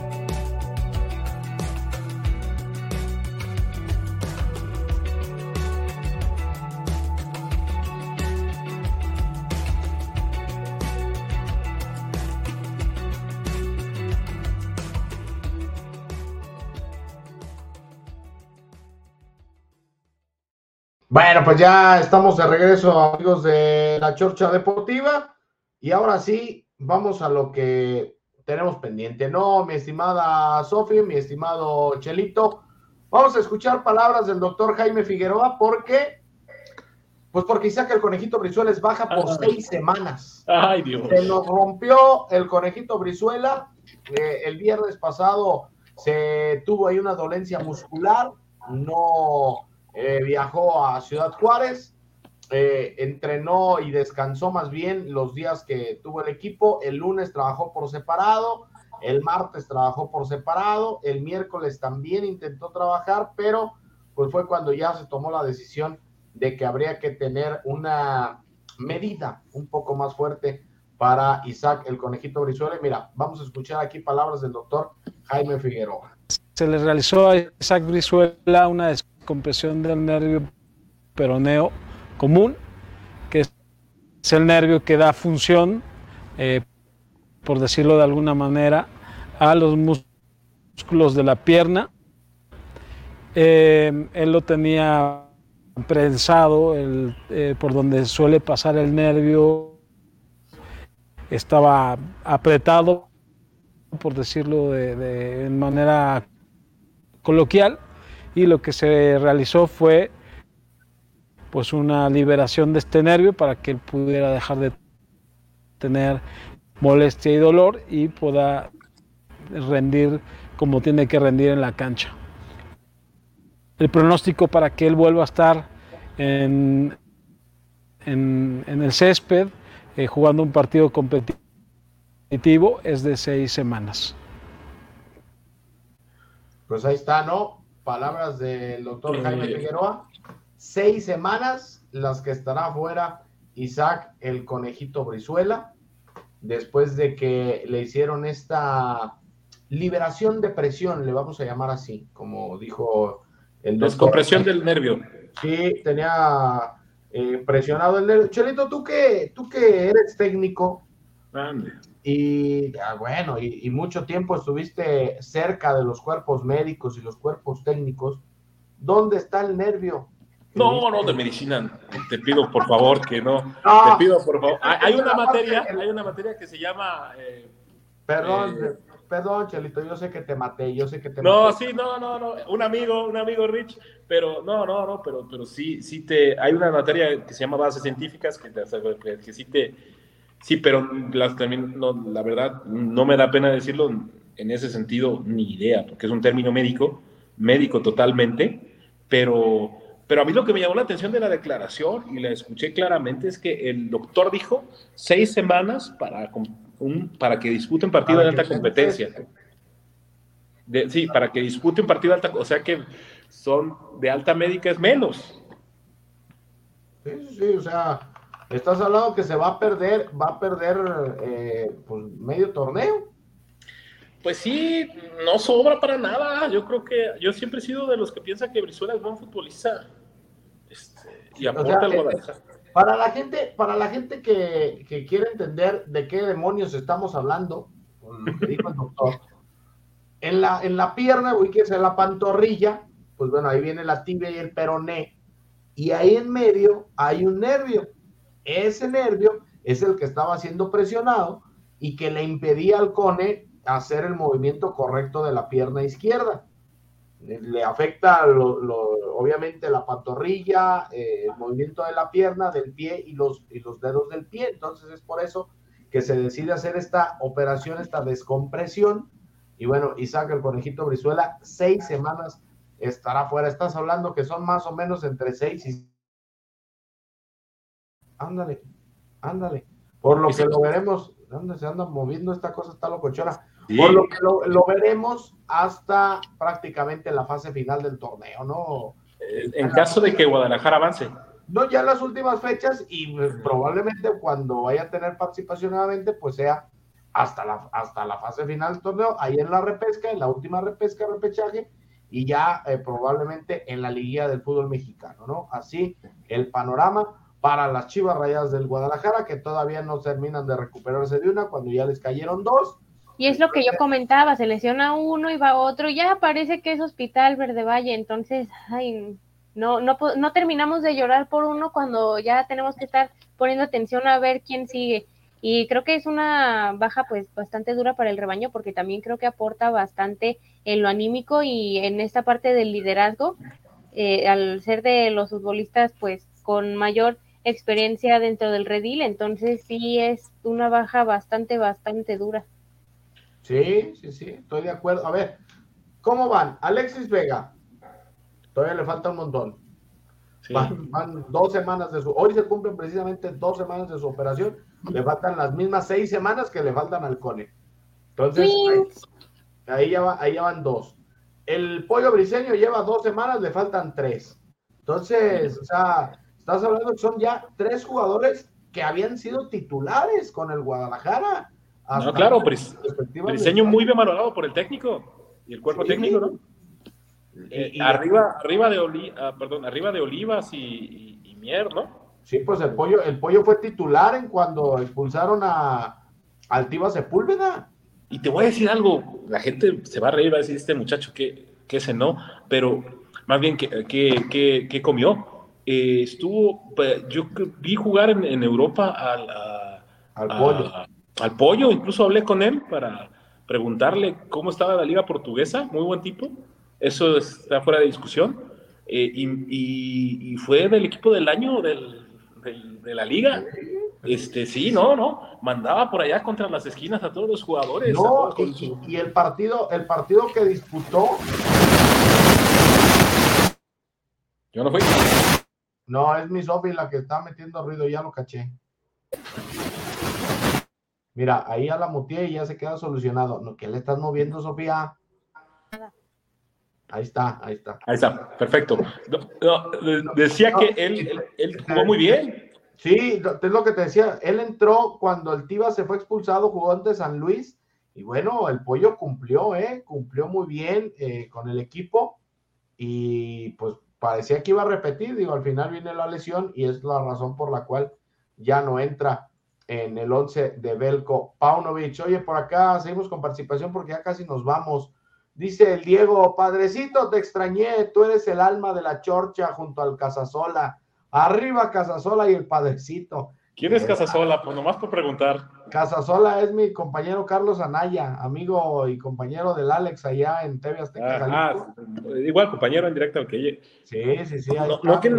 Bueno, pues ya estamos de regreso, amigos de la Chorcha Deportiva. Y ahora sí, vamos a lo que tenemos pendiente. No, mi estimada Sofía, mi estimado Chelito, vamos a escuchar palabras del doctor Jaime Figueroa porque, pues porque Isaac el conejito Brizuela baja por Ay. seis semanas. Ay, Dios. Se nos rompió el conejito Brizuela. eh, el viernes pasado se tuvo ahí una dolencia muscular. No eh, viajó a Ciudad Juárez. eh, entrenó y descansó más bien los días que tuvo el equipo. El lunes trabajó por separado. El martes trabajó por separado. El miércoles también intentó trabajar, pero pues fue cuando ya se tomó la decisión de que habría que tener una medida un poco más fuerte para Isaac el conejito Brizuela. Mira, vamos a escuchar aquí palabras del doctor Jaime Figueroa. Se le realizó a Isaac Brizuela una descompresión del nervio peroneo común, que es el nervio que da función, eh, por decirlo de alguna manera, a los músculos de la pierna. Eh, él lo tenía prensado el, eh, por donde suele pasar el nervio, estaba apretado, por decirlo de, de manera coloquial, y lo que se realizó fue pues una liberación de este nervio para que él pudiera dejar de tener molestia y dolor y pueda rendir como tiene que rendir en la cancha. El pronóstico para que él vuelva a estar en, en, en el césped eh, jugando un partido competitivo es de seis semanas. Pues ahí está, ¿no? Palabras del doctor. Jaime Figueroa. Seis semanas las que estará fuera Isaac el conejito Brizuela, después de que le hicieron esta liberación de presión, le vamos a llamar así, como dijo el doctor. Descompresión del nervio. Sí, tenía eh, presionado el nervio. Chelito, tú que, tú que eres técnico Ande. Y ah, bueno, y, y mucho tiempo estuviste cerca de los cuerpos médicos y los cuerpos técnicos, ¿dónde está el nervio? No, no, de medicina. Te pido por favor que no. No. [laughs] Te pido por favor. Hay, hay una materia, hay una materia que se llama. eh, Perdón, Eh. perdón, Chelito, yo sé que te maté, yo sé que te no, maté. sí, no, no, no. Un amigo, un amigo Rich, pero no, no, no, pero, pero sí, sí te. Hay una materia que se llama bases científicas que, te, que, que sí te, Sí, pero las, también, no, la verdad, no me da pena decirlo en ese sentido, ni idea, porque es un término médico, médico totalmente, pero, pero a mí lo que me llamó la atención de la declaración, y la escuché claramente, es que el doctor dijo seis semanas para, un, para que disputen partido de alta competencia. sí, para que disputen partido de alta, o sea que son de alta médica es menos. Sí, sí, o sea, estás hablando que se va a perder, va a perder eh, pues, medio torneo. Pues sí, no sobra para nada. Yo creo que yo siempre he sido de los que piensan que Brizuela es buen futbolista. Este, y aporta o eh, Para la gente, para la gente que, que, quiere entender de qué demonios estamos hablando, con lo que dijo el doctor, [laughs] en la, en la pierna, es en la pantorrilla, pues bueno, ahí viene la tibia y el peroné, y ahí en medio hay un nervio. Ese nervio es el que estaba siendo presionado y que le impedía al cone hacer el movimiento correcto de la pierna izquierda. Le afecta obviamente la pantorrilla, eh, el movimiento de la pierna, del pie y los, y los dedos del pie. Entonces es por eso que se decide hacer esta operación, esta descompresión. Y bueno, Isaac el conejito Brizuela, seis semanas estará fuera. Estás hablando que son más o menos entre seis y... Ándale, ándale. Por lo que lo veremos, ¿dónde se anda moviendo esta cosa? Está locochona. Por lo que lo, veremos hasta prácticamente la fase final del torneo, ¿no? Eh, en caso de que Guadalajara avance. No, ya en las últimas fechas y eh, probablemente cuando vaya a tener participación nuevamente, pues sea hasta la, hasta la fase final del torneo, ahí en la repesca, en la última repesca, repechaje, y ya eh, probablemente en la liguilla del fútbol mexicano, ¿no? Así el panorama para las Chivas Rayadas del Guadalajara, que todavía no terminan de recuperarse de una cuando ya les cayeron dos y es lo que yo comentaba, se lesiona uno y va otro, ya parece que es Hospital Verde Valle, entonces, ay, no, no, no terminamos de llorar por uno cuando ya tenemos que estar poniendo atención a ver quién sigue. Y creo que es una baja pues bastante dura para el rebaño porque también creo que aporta bastante en lo anímico y en esta parte del liderazgo, eh, al ser de los futbolistas pues con mayor experiencia dentro del redil, entonces sí es una baja bastante, bastante dura. Sí, sí, sí, estoy de acuerdo. A ver, ¿cómo van? Alexis Vega, todavía le falta un montón. Van, dos semanas de su, hoy se cumplen precisamente dos semanas de su operación, le faltan las mismas seis semanas que le faltan al Cone. Entonces, ahí, ya va, ahí ya van dos. El pollo briseño lleva dos semanas, le faltan tres. Entonces, o sea, estás hablando que son ya tres jugadores que habían sido titulares con el Guadalajara. No, claro, diseño muy bien valorado por el técnico y el cuerpo técnico, ¿no? Eh, arriba, arriba de ah, perdón, arriba de Olivas y, Mier, ¿no? Sí, pues el pollo, el pollo fue titular en cuando expulsaron a Altiva Sepúlveda. Y te voy a decir algo, la gente se va a reír, va a decir este muchacho que, que cenó, pero más bien que, que, comió. Eh, estuvo, pues, yo vi jugar en, Europa al, al pollo al pollo, incluso hablé con él para preguntarle cómo estaba la liga portuguesa, muy buen tipo, eso está fuera de discusión, eh, y, fue del equipo del año del, de la liga. Este, sí, no, no, mandaba por allá contra las esquinas a todos los jugadores. No, y, el partido, el partido que disputó. Yo no fui. No, es mi Sofi la que está metiendo ruido, ya lo caché. Mira, ahí a la muteé y ya se queda solucionado. ¿Qué le estás moviendo, Sofía? Ahí está, ahí está. Ahí está, perfecto. decía que él, él, jugó muy bien. Sí, es lo que te decía. Él entró cuando el Tiva se fue expulsado, jugó ante San Luis. Y bueno, el pollo cumplió, ¿eh? Cumplió muy bien eh, con el equipo. Y pues parecía que iba a repetir. Digo, al final viene la lesión y es la razón por la cual ya no entra en el 11 de Belko Paunovic. Oye, por acá seguimos con participación porque ya casi nos vamos. Dice el Diego, padrecito, te extrañé, tú eres el alma de la chorcha junto al Casasola. Arriba Casasola y el padrecito. ¿Quién es Casasola? Pues nomás por preguntar. Casasola es mi compañero Carlos Anaya, amigo y compañero del Alex allá en TV Azteca. Ah, ah igual compañero en directo que Sí, sí, sí. lo, que,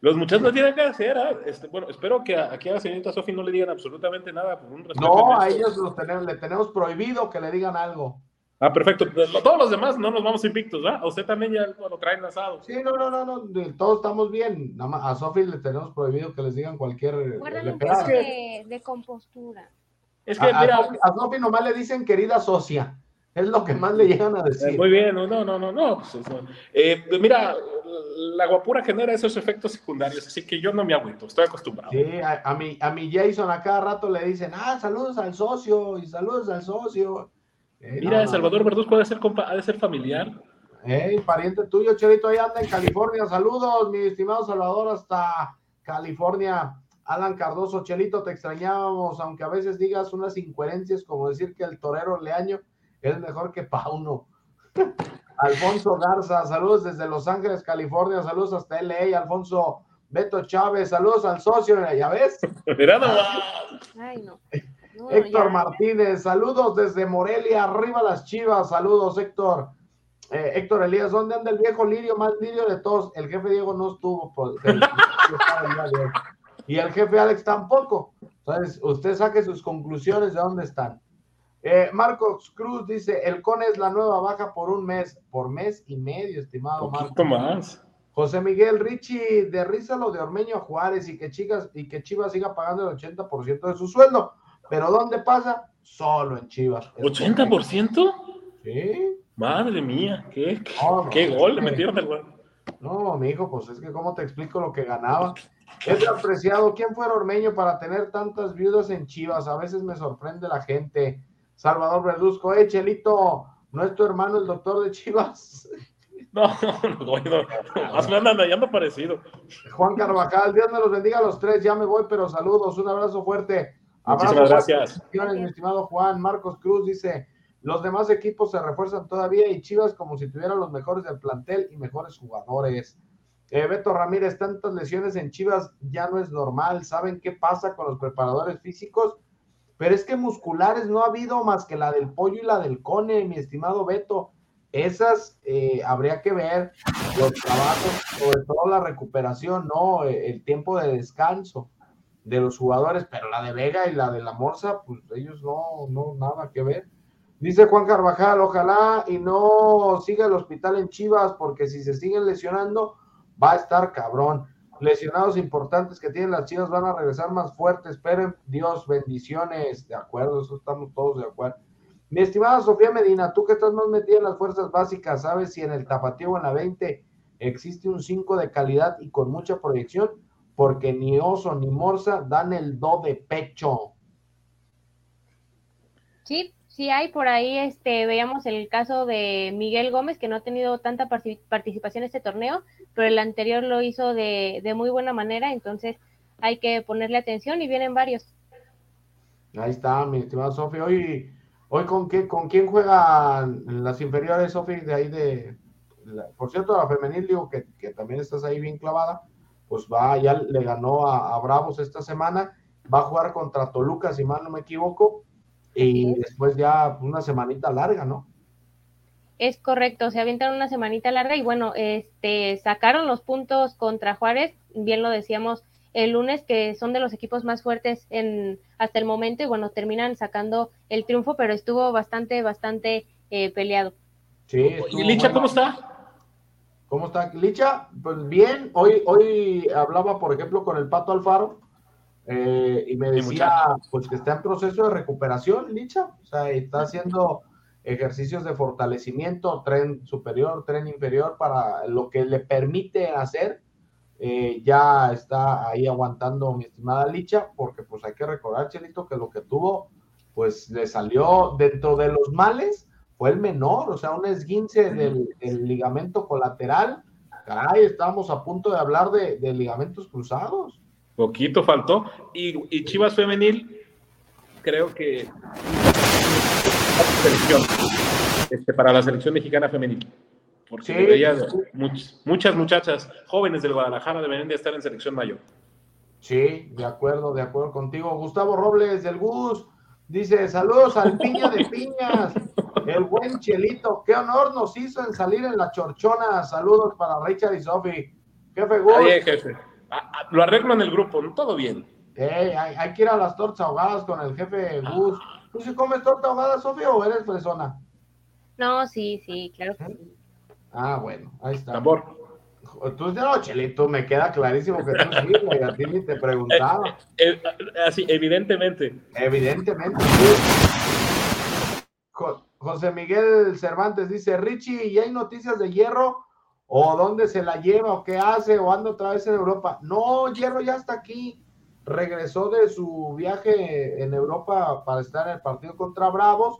Los muchachos no tienen que hacer. ¿ah? Este, bueno, espero que a- aquí a la señorita Sofi no le digan absolutamente nada. Por un No, a ellos los tenemos, le tenemos prohibido que le digan algo. Ah, perfecto. Todos los demás no nos vamos invictos, ¿verdad? A usted también ya lo traen asado. Sí, no, no, no, no, todos estamos bien. Nada más a Sofi le tenemos prohibido que les digan cualquier. Guardan un poco de, de compostura. Es que, a mira, Sofi- a Sofi nomás le dicen querida socia. Es lo que más le llegan a eh, decir. muy bien, no, no, no, no. no, pues. Eh, mira, la guapura genera esos efectos secundarios, así que yo no me agüito, estoy acostumbrado. Sí, a, a mi, a mi Jason a cada rato le dicen, ah, saludos al socio y saludos al socio. Eh, Mira, no, no, Salvador Verduzco ha de ser, compa- ha de ser familiar. Hey, pariente tuyo, Chelito, ahí anda en California. Saludos, mi estimado Salvador, hasta California. Alan Cardoso, Chelito, te extrañábamos, aunque a veces digas unas incoherencias como decir que el torero Leaño es mejor que Pauno. [laughs] Alfonso Garza, saludos desde Los Ángeles, California, saludos hasta LA, Alfonso Beto Chávez, saludos al socio, ya ves. [laughs] Ay, no. No, Héctor ya. Martínez, saludos desde Morelia, arriba las chivas, saludos Héctor. Eh, Héctor Elías, ¿dónde anda el viejo Lirio? Más Lirio de todos. El jefe Diego no estuvo. el- de [laughs] hoy. y el jefe Alex tampoco. Entonces, usted saque sus conclusiones de dónde están. Eh, Marcos Cruz dice, el CONE es la nueva baja por un mes, por mes y medio, estimado Marcos. Poquito más. José Miguel Richie, derrízalo de Ormeño a Juárez y que, Chivas, y que Chivas siga pagando el 80% de su sueldo. Pero ¿dónde pasa? Solo en Chivas. Es ¿80%? Sí. Madre mía, qué, qué, No, no, qué gol le es metieron al gol. No, mi hijo, pues es que cómo te explico lo que ganaba. Edgar Preciado, ¿quién fue Ormeño para tener tantas viudas en Chivas? A veces me sorprende la gente. Salvador Verduzco, eh, Chelito, ¿no es tu hermano el doctor de Chivas? [laughs] No, no, no, no, hallando parecido. Juan Carvajal, Dios me los bendiga a los tres, ya me voy, pero saludos, un abrazo fuerte. Muchísimas gracias. mi estimado Juan. Marcos Cruz dice, los demás equipos se refuerzan todavía y Chivas como si tuvieran los mejores del plantel y mejores jugadores. Eh, Beto Ramírez, tantas lesiones en Chivas ya no es normal. ¿Saben qué pasa con los preparadores físicos? Pero es que musculares no ha habido más que la del pollo y la del cone, mi estimado Beto. Esas eh, habría que ver los trabajos, sobre todo la recuperación, ¿no? El tiempo de descanso de los jugadores, pero la de Vega y la de la Morsa, pues ellos no, no, nada que ver. Dice Juan Carvajal, ojalá y no siga el hospital en Chivas, porque si se siguen lesionando, va a estar cabrón. Lesionados importantes que tienen las Chivas van a regresar más fuertes. Esperen, Dios, bendiciones. De acuerdo, eso estamos todos de acuerdo. Mi estimada Sofía Medina, tú que estás más metida en las fuerzas básicas, ¿sabes si en el Tapatío o en la 20 existe un 5 de calidad y con mucha proyección? Porque ni Oso ni Morsa dan el do de pecho. Sí, sí hay por ahí, este, veíamos el caso de Miguel Gómez, que no ha tenido tanta parti- participación en este torneo, pero el anterior lo hizo de, de muy buena manera, entonces hay que ponerle atención y vienen varios. Ahí está, mi estimada Sofía. Hoy, hoy con, qué, ¿con quién juegan las inferiores, Sofía? De ahí de... la- por cierto, la femenil, digo que, que también estás ahí bien clavada, pues va, ya le ganó a, a Bravos esta semana, va a jugar contra Toluca, si mal no me equivoco, y después ya una semanita larga, ¿no? Es correcto, se avientan una semanita larga y bueno, este, sacaron los puntos contra Juárez, bien lo decíamos el lunes, que son de los equipos más fuertes en hasta el momento y bueno, terminan sacando el triunfo, pero estuvo bastante, bastante eh, peleado. Sí, ¿Y Licha bueno. cómo está? ¿Cómo está Licha? Pues bien, hoy, hoy hablaba, por ejemplo, con el Pato Alfaro eh, y me decía pues que está en proceso de recuperación, Licha, o sea, está haciendo ejercicios de fortalecimiento, tren superior, tren inferior, para lo que le permite hacer. eh, ya está ahí aguantando mi estimada Licha, porque pues hay que recordar, Chelito, que lo que tuvo, pues le salió dentro de los males, fue el menor, o sea, un esguince del, del ligamento colateral. Caray, estábamos a punto de hablar de, de ligamentos cruzados. Poquito faltó. Y, y Chivas Femenil, creo que. Selección. Este, para la selección mexicana femenil. Porque Sí, debería- sí. much- muchas muchachas jóvenes del Guadalajara deberían de estar en selección mayor. Sí, de acuerdo, de acuerdo contigo. Gustavo Robles del Gus dice: Saludos al piña de piñas, el buen Chelito. Qué honor nos hizo en salir en la chorchona. Saludos para Richard y Sofi. Jefe Gus, Ahí, jefe. Ah, ah, lo arreglo en el grupo, todo bien. Eh, hay, hay que ir a las tortas ahogadas con el jefe Gus. ¿Tú sí comes torta ahogada, Sofía, o eres fresona? No, sí, sí, claro que sí. Ah, bueno, ahí está. Tambor. Tú no, Chelito, me queda clarísimo que tú sí, güey, a ti ni te preguntaba. Eh, así, evidentemente. Evidentemente. sí. Jo- José Miguel Cervantes dice, Richie, ¿y hay noticias de Hierro? ¿O dónde se la lleva? ¿O qué hace? ¿O anda otra vez en Europa? No, Hierro ya está aquí. Regresó de su viaje en Europa para estar en el partido contra Bravos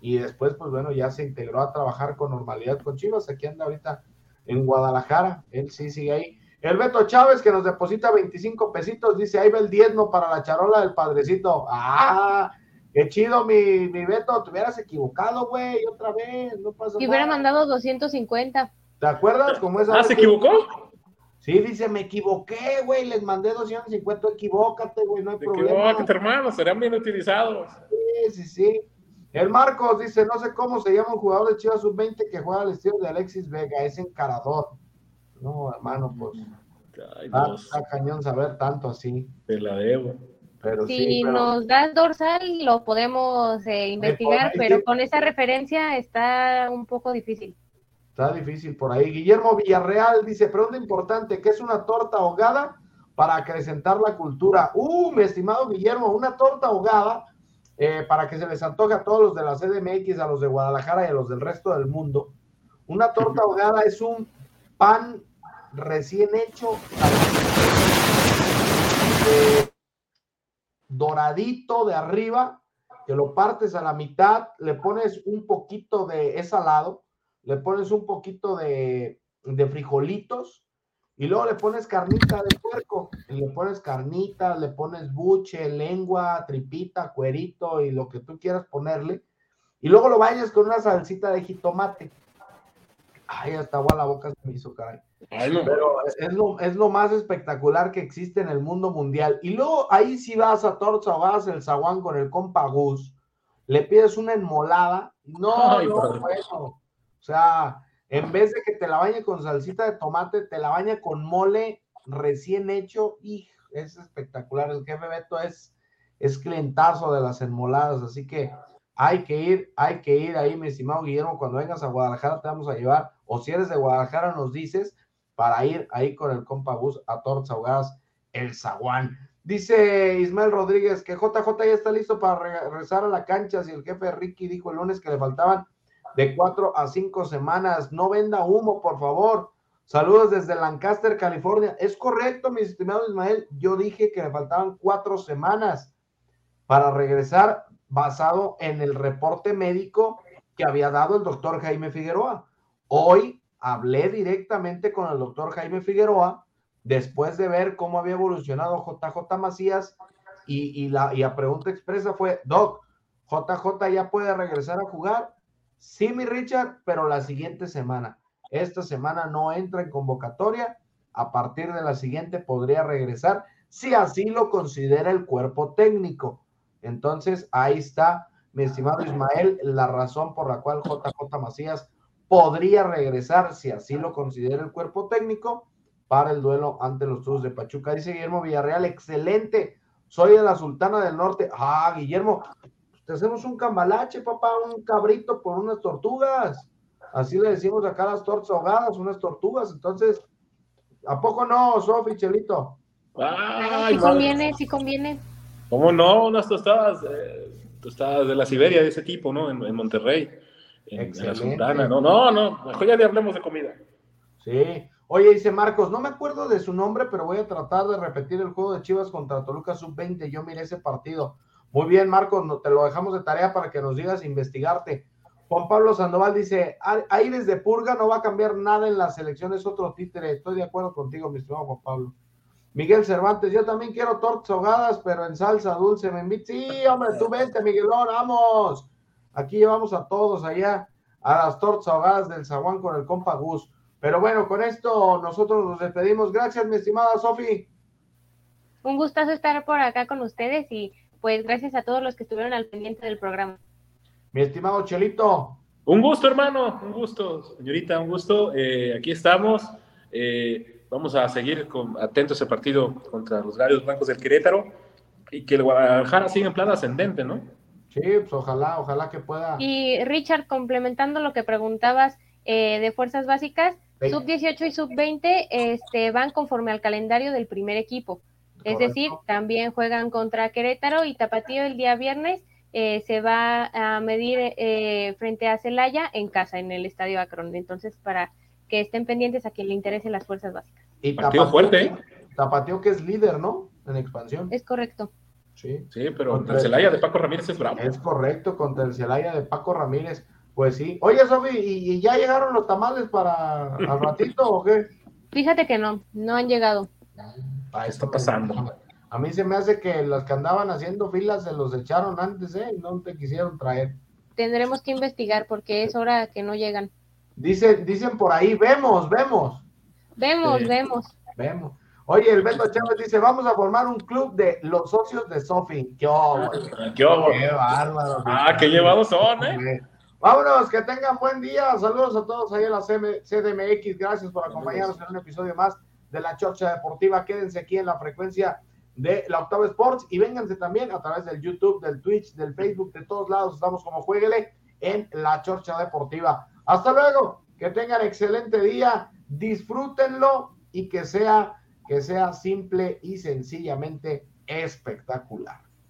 y después, pues bueno, ya se integró a trabajar con normalidad con Chivas. Aquí anda ahorita en Guadalajara. Él sí sigue ahí. El Beto Chávez que nos deposita 25 pesitos, dice, ahí va el diezmo para la charola del padrecito. ¡Ah! ¡Qué chido, mi, mi Beto! Te hubieras equivocado, güey, otra vez. No pasa Y hubiera nada. mandado 250. ¿Te acuerdas cómo es? Ah, ¿se equivocó? Sí, dice, me equivoqué, güey, les mandé 250, equivócate, güey, no hay problema. que, hermano, serán bien utilizados. Sí, sí, sí. El Marcos dice, no sé cómo se llama un jugador de Chivas Sub-20 que juega al estilo de Alexis Vega, es encarador. No, hermano, pues, Ay, está, Dios, está cañón saber tanto así, te la debo. Pero Si sí, pero- nos das dorsal, lo podemos eh, investigar, ahí pero sí. con esa referencia está un poco difícil. Está difícil por ahí. Guillermo Villarreal dice, pregunta importante, ¿qué es una torta ahogada para acrecentar la cultura? Uh, mi estimado Guillermo, una torta ahogada eh, para que se les antoje a todos los de la CDMX, a los de Guadalajara y a los del resto del mundo. Una torta [laughs] ahogada es un pan recién hecho, eh, doradito de arriba, que lo partes a la mitad, le pones un poquito de, es salado, le pones un poquito de, de frijolitos y luego le pones carnita de puerco, y le pones carnita, le pones buche, lengua, tripita, cuerito y lo que tú quieras ponerle, y luego lo bañas con una salsita de jitomate. Ay, hasta agua la boca se me hizo, caray. Ay, no. Pero es lo, es lo más espectacular que existe en el mundo mundial. Y luego ahí si vas a Torza o vas el zaguán con el compa Gus, le pides una enmolada. No, Ay, no, padre. bueno. O sea, en vez de que te la bañe con salsita de tomate, te la baña con mole recién hecho. Y es espectacular. El jefe Beto es, es clientazo de las enmoladas. Así que hay que ir, hay que ir ahí, mi estimado Guillermo. Cuando vengas a Guadalajara te vamos a llevar. O si eres de Guadalajara, nos dices para ir ahí con el compa Gus a Tortas Ahogadas, el Zaguán. Dice Ismael Rodríguez que JJ ya está listo para regresar a la cancha. Si el jefe Ricky dijo el lunes que le faltaban de cuatro a cinco semanas, no venda humo, por favor. Saludos desde Lancaster, California. Es correcto, mi estimado Ismael. Yo dije que le faltaban cuatro semanas para regresar basado en el reporte médico que había dado el doctor Jaime Figueroa. Hoy hablé directamente con el doctor Jaime Figueroa después de ver cómo había evolucionado JJ Macías y, la, y la pregunta expresa fue, Doc, JJ ya puede regresar a jugar. Sí, mi Richard, pero la siguiente semana. Esta semana no entra en convocatoria. A partir de la siguiente podría regresar si así lo considera el cuerpo técnico. Entonces, ahí está, mi estimado Ismael, la razón por la cual JJ Macías podría regresar, si así lo considera el cuerpo técnico, para el duelo ante los Tuzos de Pachuca. Dice Guillermo Villarreal, excelente. Soy de la Sultana del Norte. Ah, Guillermo, te hacemos un cambalache, papá, un cabrito por unas tortugas. Así le decimos acá a las tortas ahogadas, unas tortugas. Entonces, ¿a poco no, Sofi, Chelito? Ay, Si madre. conviene, si conviene. ¿Cómo no? Unas tostadas, eh, tostadas de la Siberia de ese tipo, ¿no? En, en Monterrey, en, en la Excelente. Sultana. No, no, no. Mejor ya ni hablemos de comida. Sí. Oye, dice Marcos, no me acuerdo de su nombre, pero voy a tratar de repetir el juego de Chivas contra Toluca Sub-20. Yo miré ese partido. Muy bien, Marcos, no, te lo dejamos de tarea para que nos digas investigarte. Juan Pablo Sandoval dice, "A- Aires de Purga no va a cambiar nada en la selección, es otro títere. Estoy de acuerdo contigo, mi estimado Juan Pablo. Miguel Cervantes, yo también quiero tortas ahogadas, pero en salsa dulce. Me invita. Sí, hombre, tú vente, Miguelón, vamos. Aquí llevamos a todos allá a las tortas ahogadas del Zaguán con el compa Gus. Pero bueno, con esto nosotros nos despedimos. Gracias, mi estimada Sofi. Un gustazo estar por acá con ustedes y pues gracias a todos los que estuvieron al pendiente del programa. Mi estimado Chelito. Un gusto, hermano, un gusto, señorita, un gusto. Eh, aquí estamos. Eh, vamos a seguir con, atentos a ese partido contra los Gallos Blancos del Querétaro y que el Guadalajara siga en plan ascendente, ¿no? Sí, pues ojalá, ojalá que pueda. Y Richard, complementando lo que preguntabas eh, de fuerzas básicas, sub 18 y sub 20 este, van conforme al calendario del primer equipo. Es decir, también juegan contra Querétaro y Tapatío el día viernes eh, se va a medir eh, frente a Celaya en casa, en el Estadio Akron. Entonces, para que estén pendientes a quien le interese las fuerzas básicas. Y Partido fuerte, ¿eh? Tapatío que es líder, ¿no? En expansión. Es correcto. Sí, Sí, pero Contra el el- Celaya de Paco Ramírez es bravo. es correcto, contra el Celaya de Paco Ramírez. Pues sí. Oye, Sofi, ¿y, y ya llegaron los tamales para al ratito o qué? Fíjate que no, no han llegado. Ah, ¿Qué está pasando? A mí se me hace que las que andaban haciendo filas se los echaron antes, ¿eh? Y no te quisieron traer. Tendremos que investigar porque es hora que no llegan. Dicen, dicen por ahí, vemos, vemos, Vemos, Sí. vemos. vemos. Oye, el Beto Chávez dice, vamos a formar un club de los socios de Sofi. ¡Qué óvole! ¿Qué hubo? ¡Qué bárbaro! Ah, qué llevados son, ¿eh? Vámonos, que tengan buen día. Saludos a todos ahí en la CDMX. Gracias por acompañarnos en un episodio más de la Chorcha Deportiva. Quédense aquí en la frecuencia de la Octava Sports y vénganse también a través del YouTube, del Twitch, del Facebook, de todos lados. Estamos como Jueguele en la Chorcha Deportiva. Hasta luego. Que tengan excelente día. Disfrútenlo y que sea, que sea simple y sencillamente espectacular.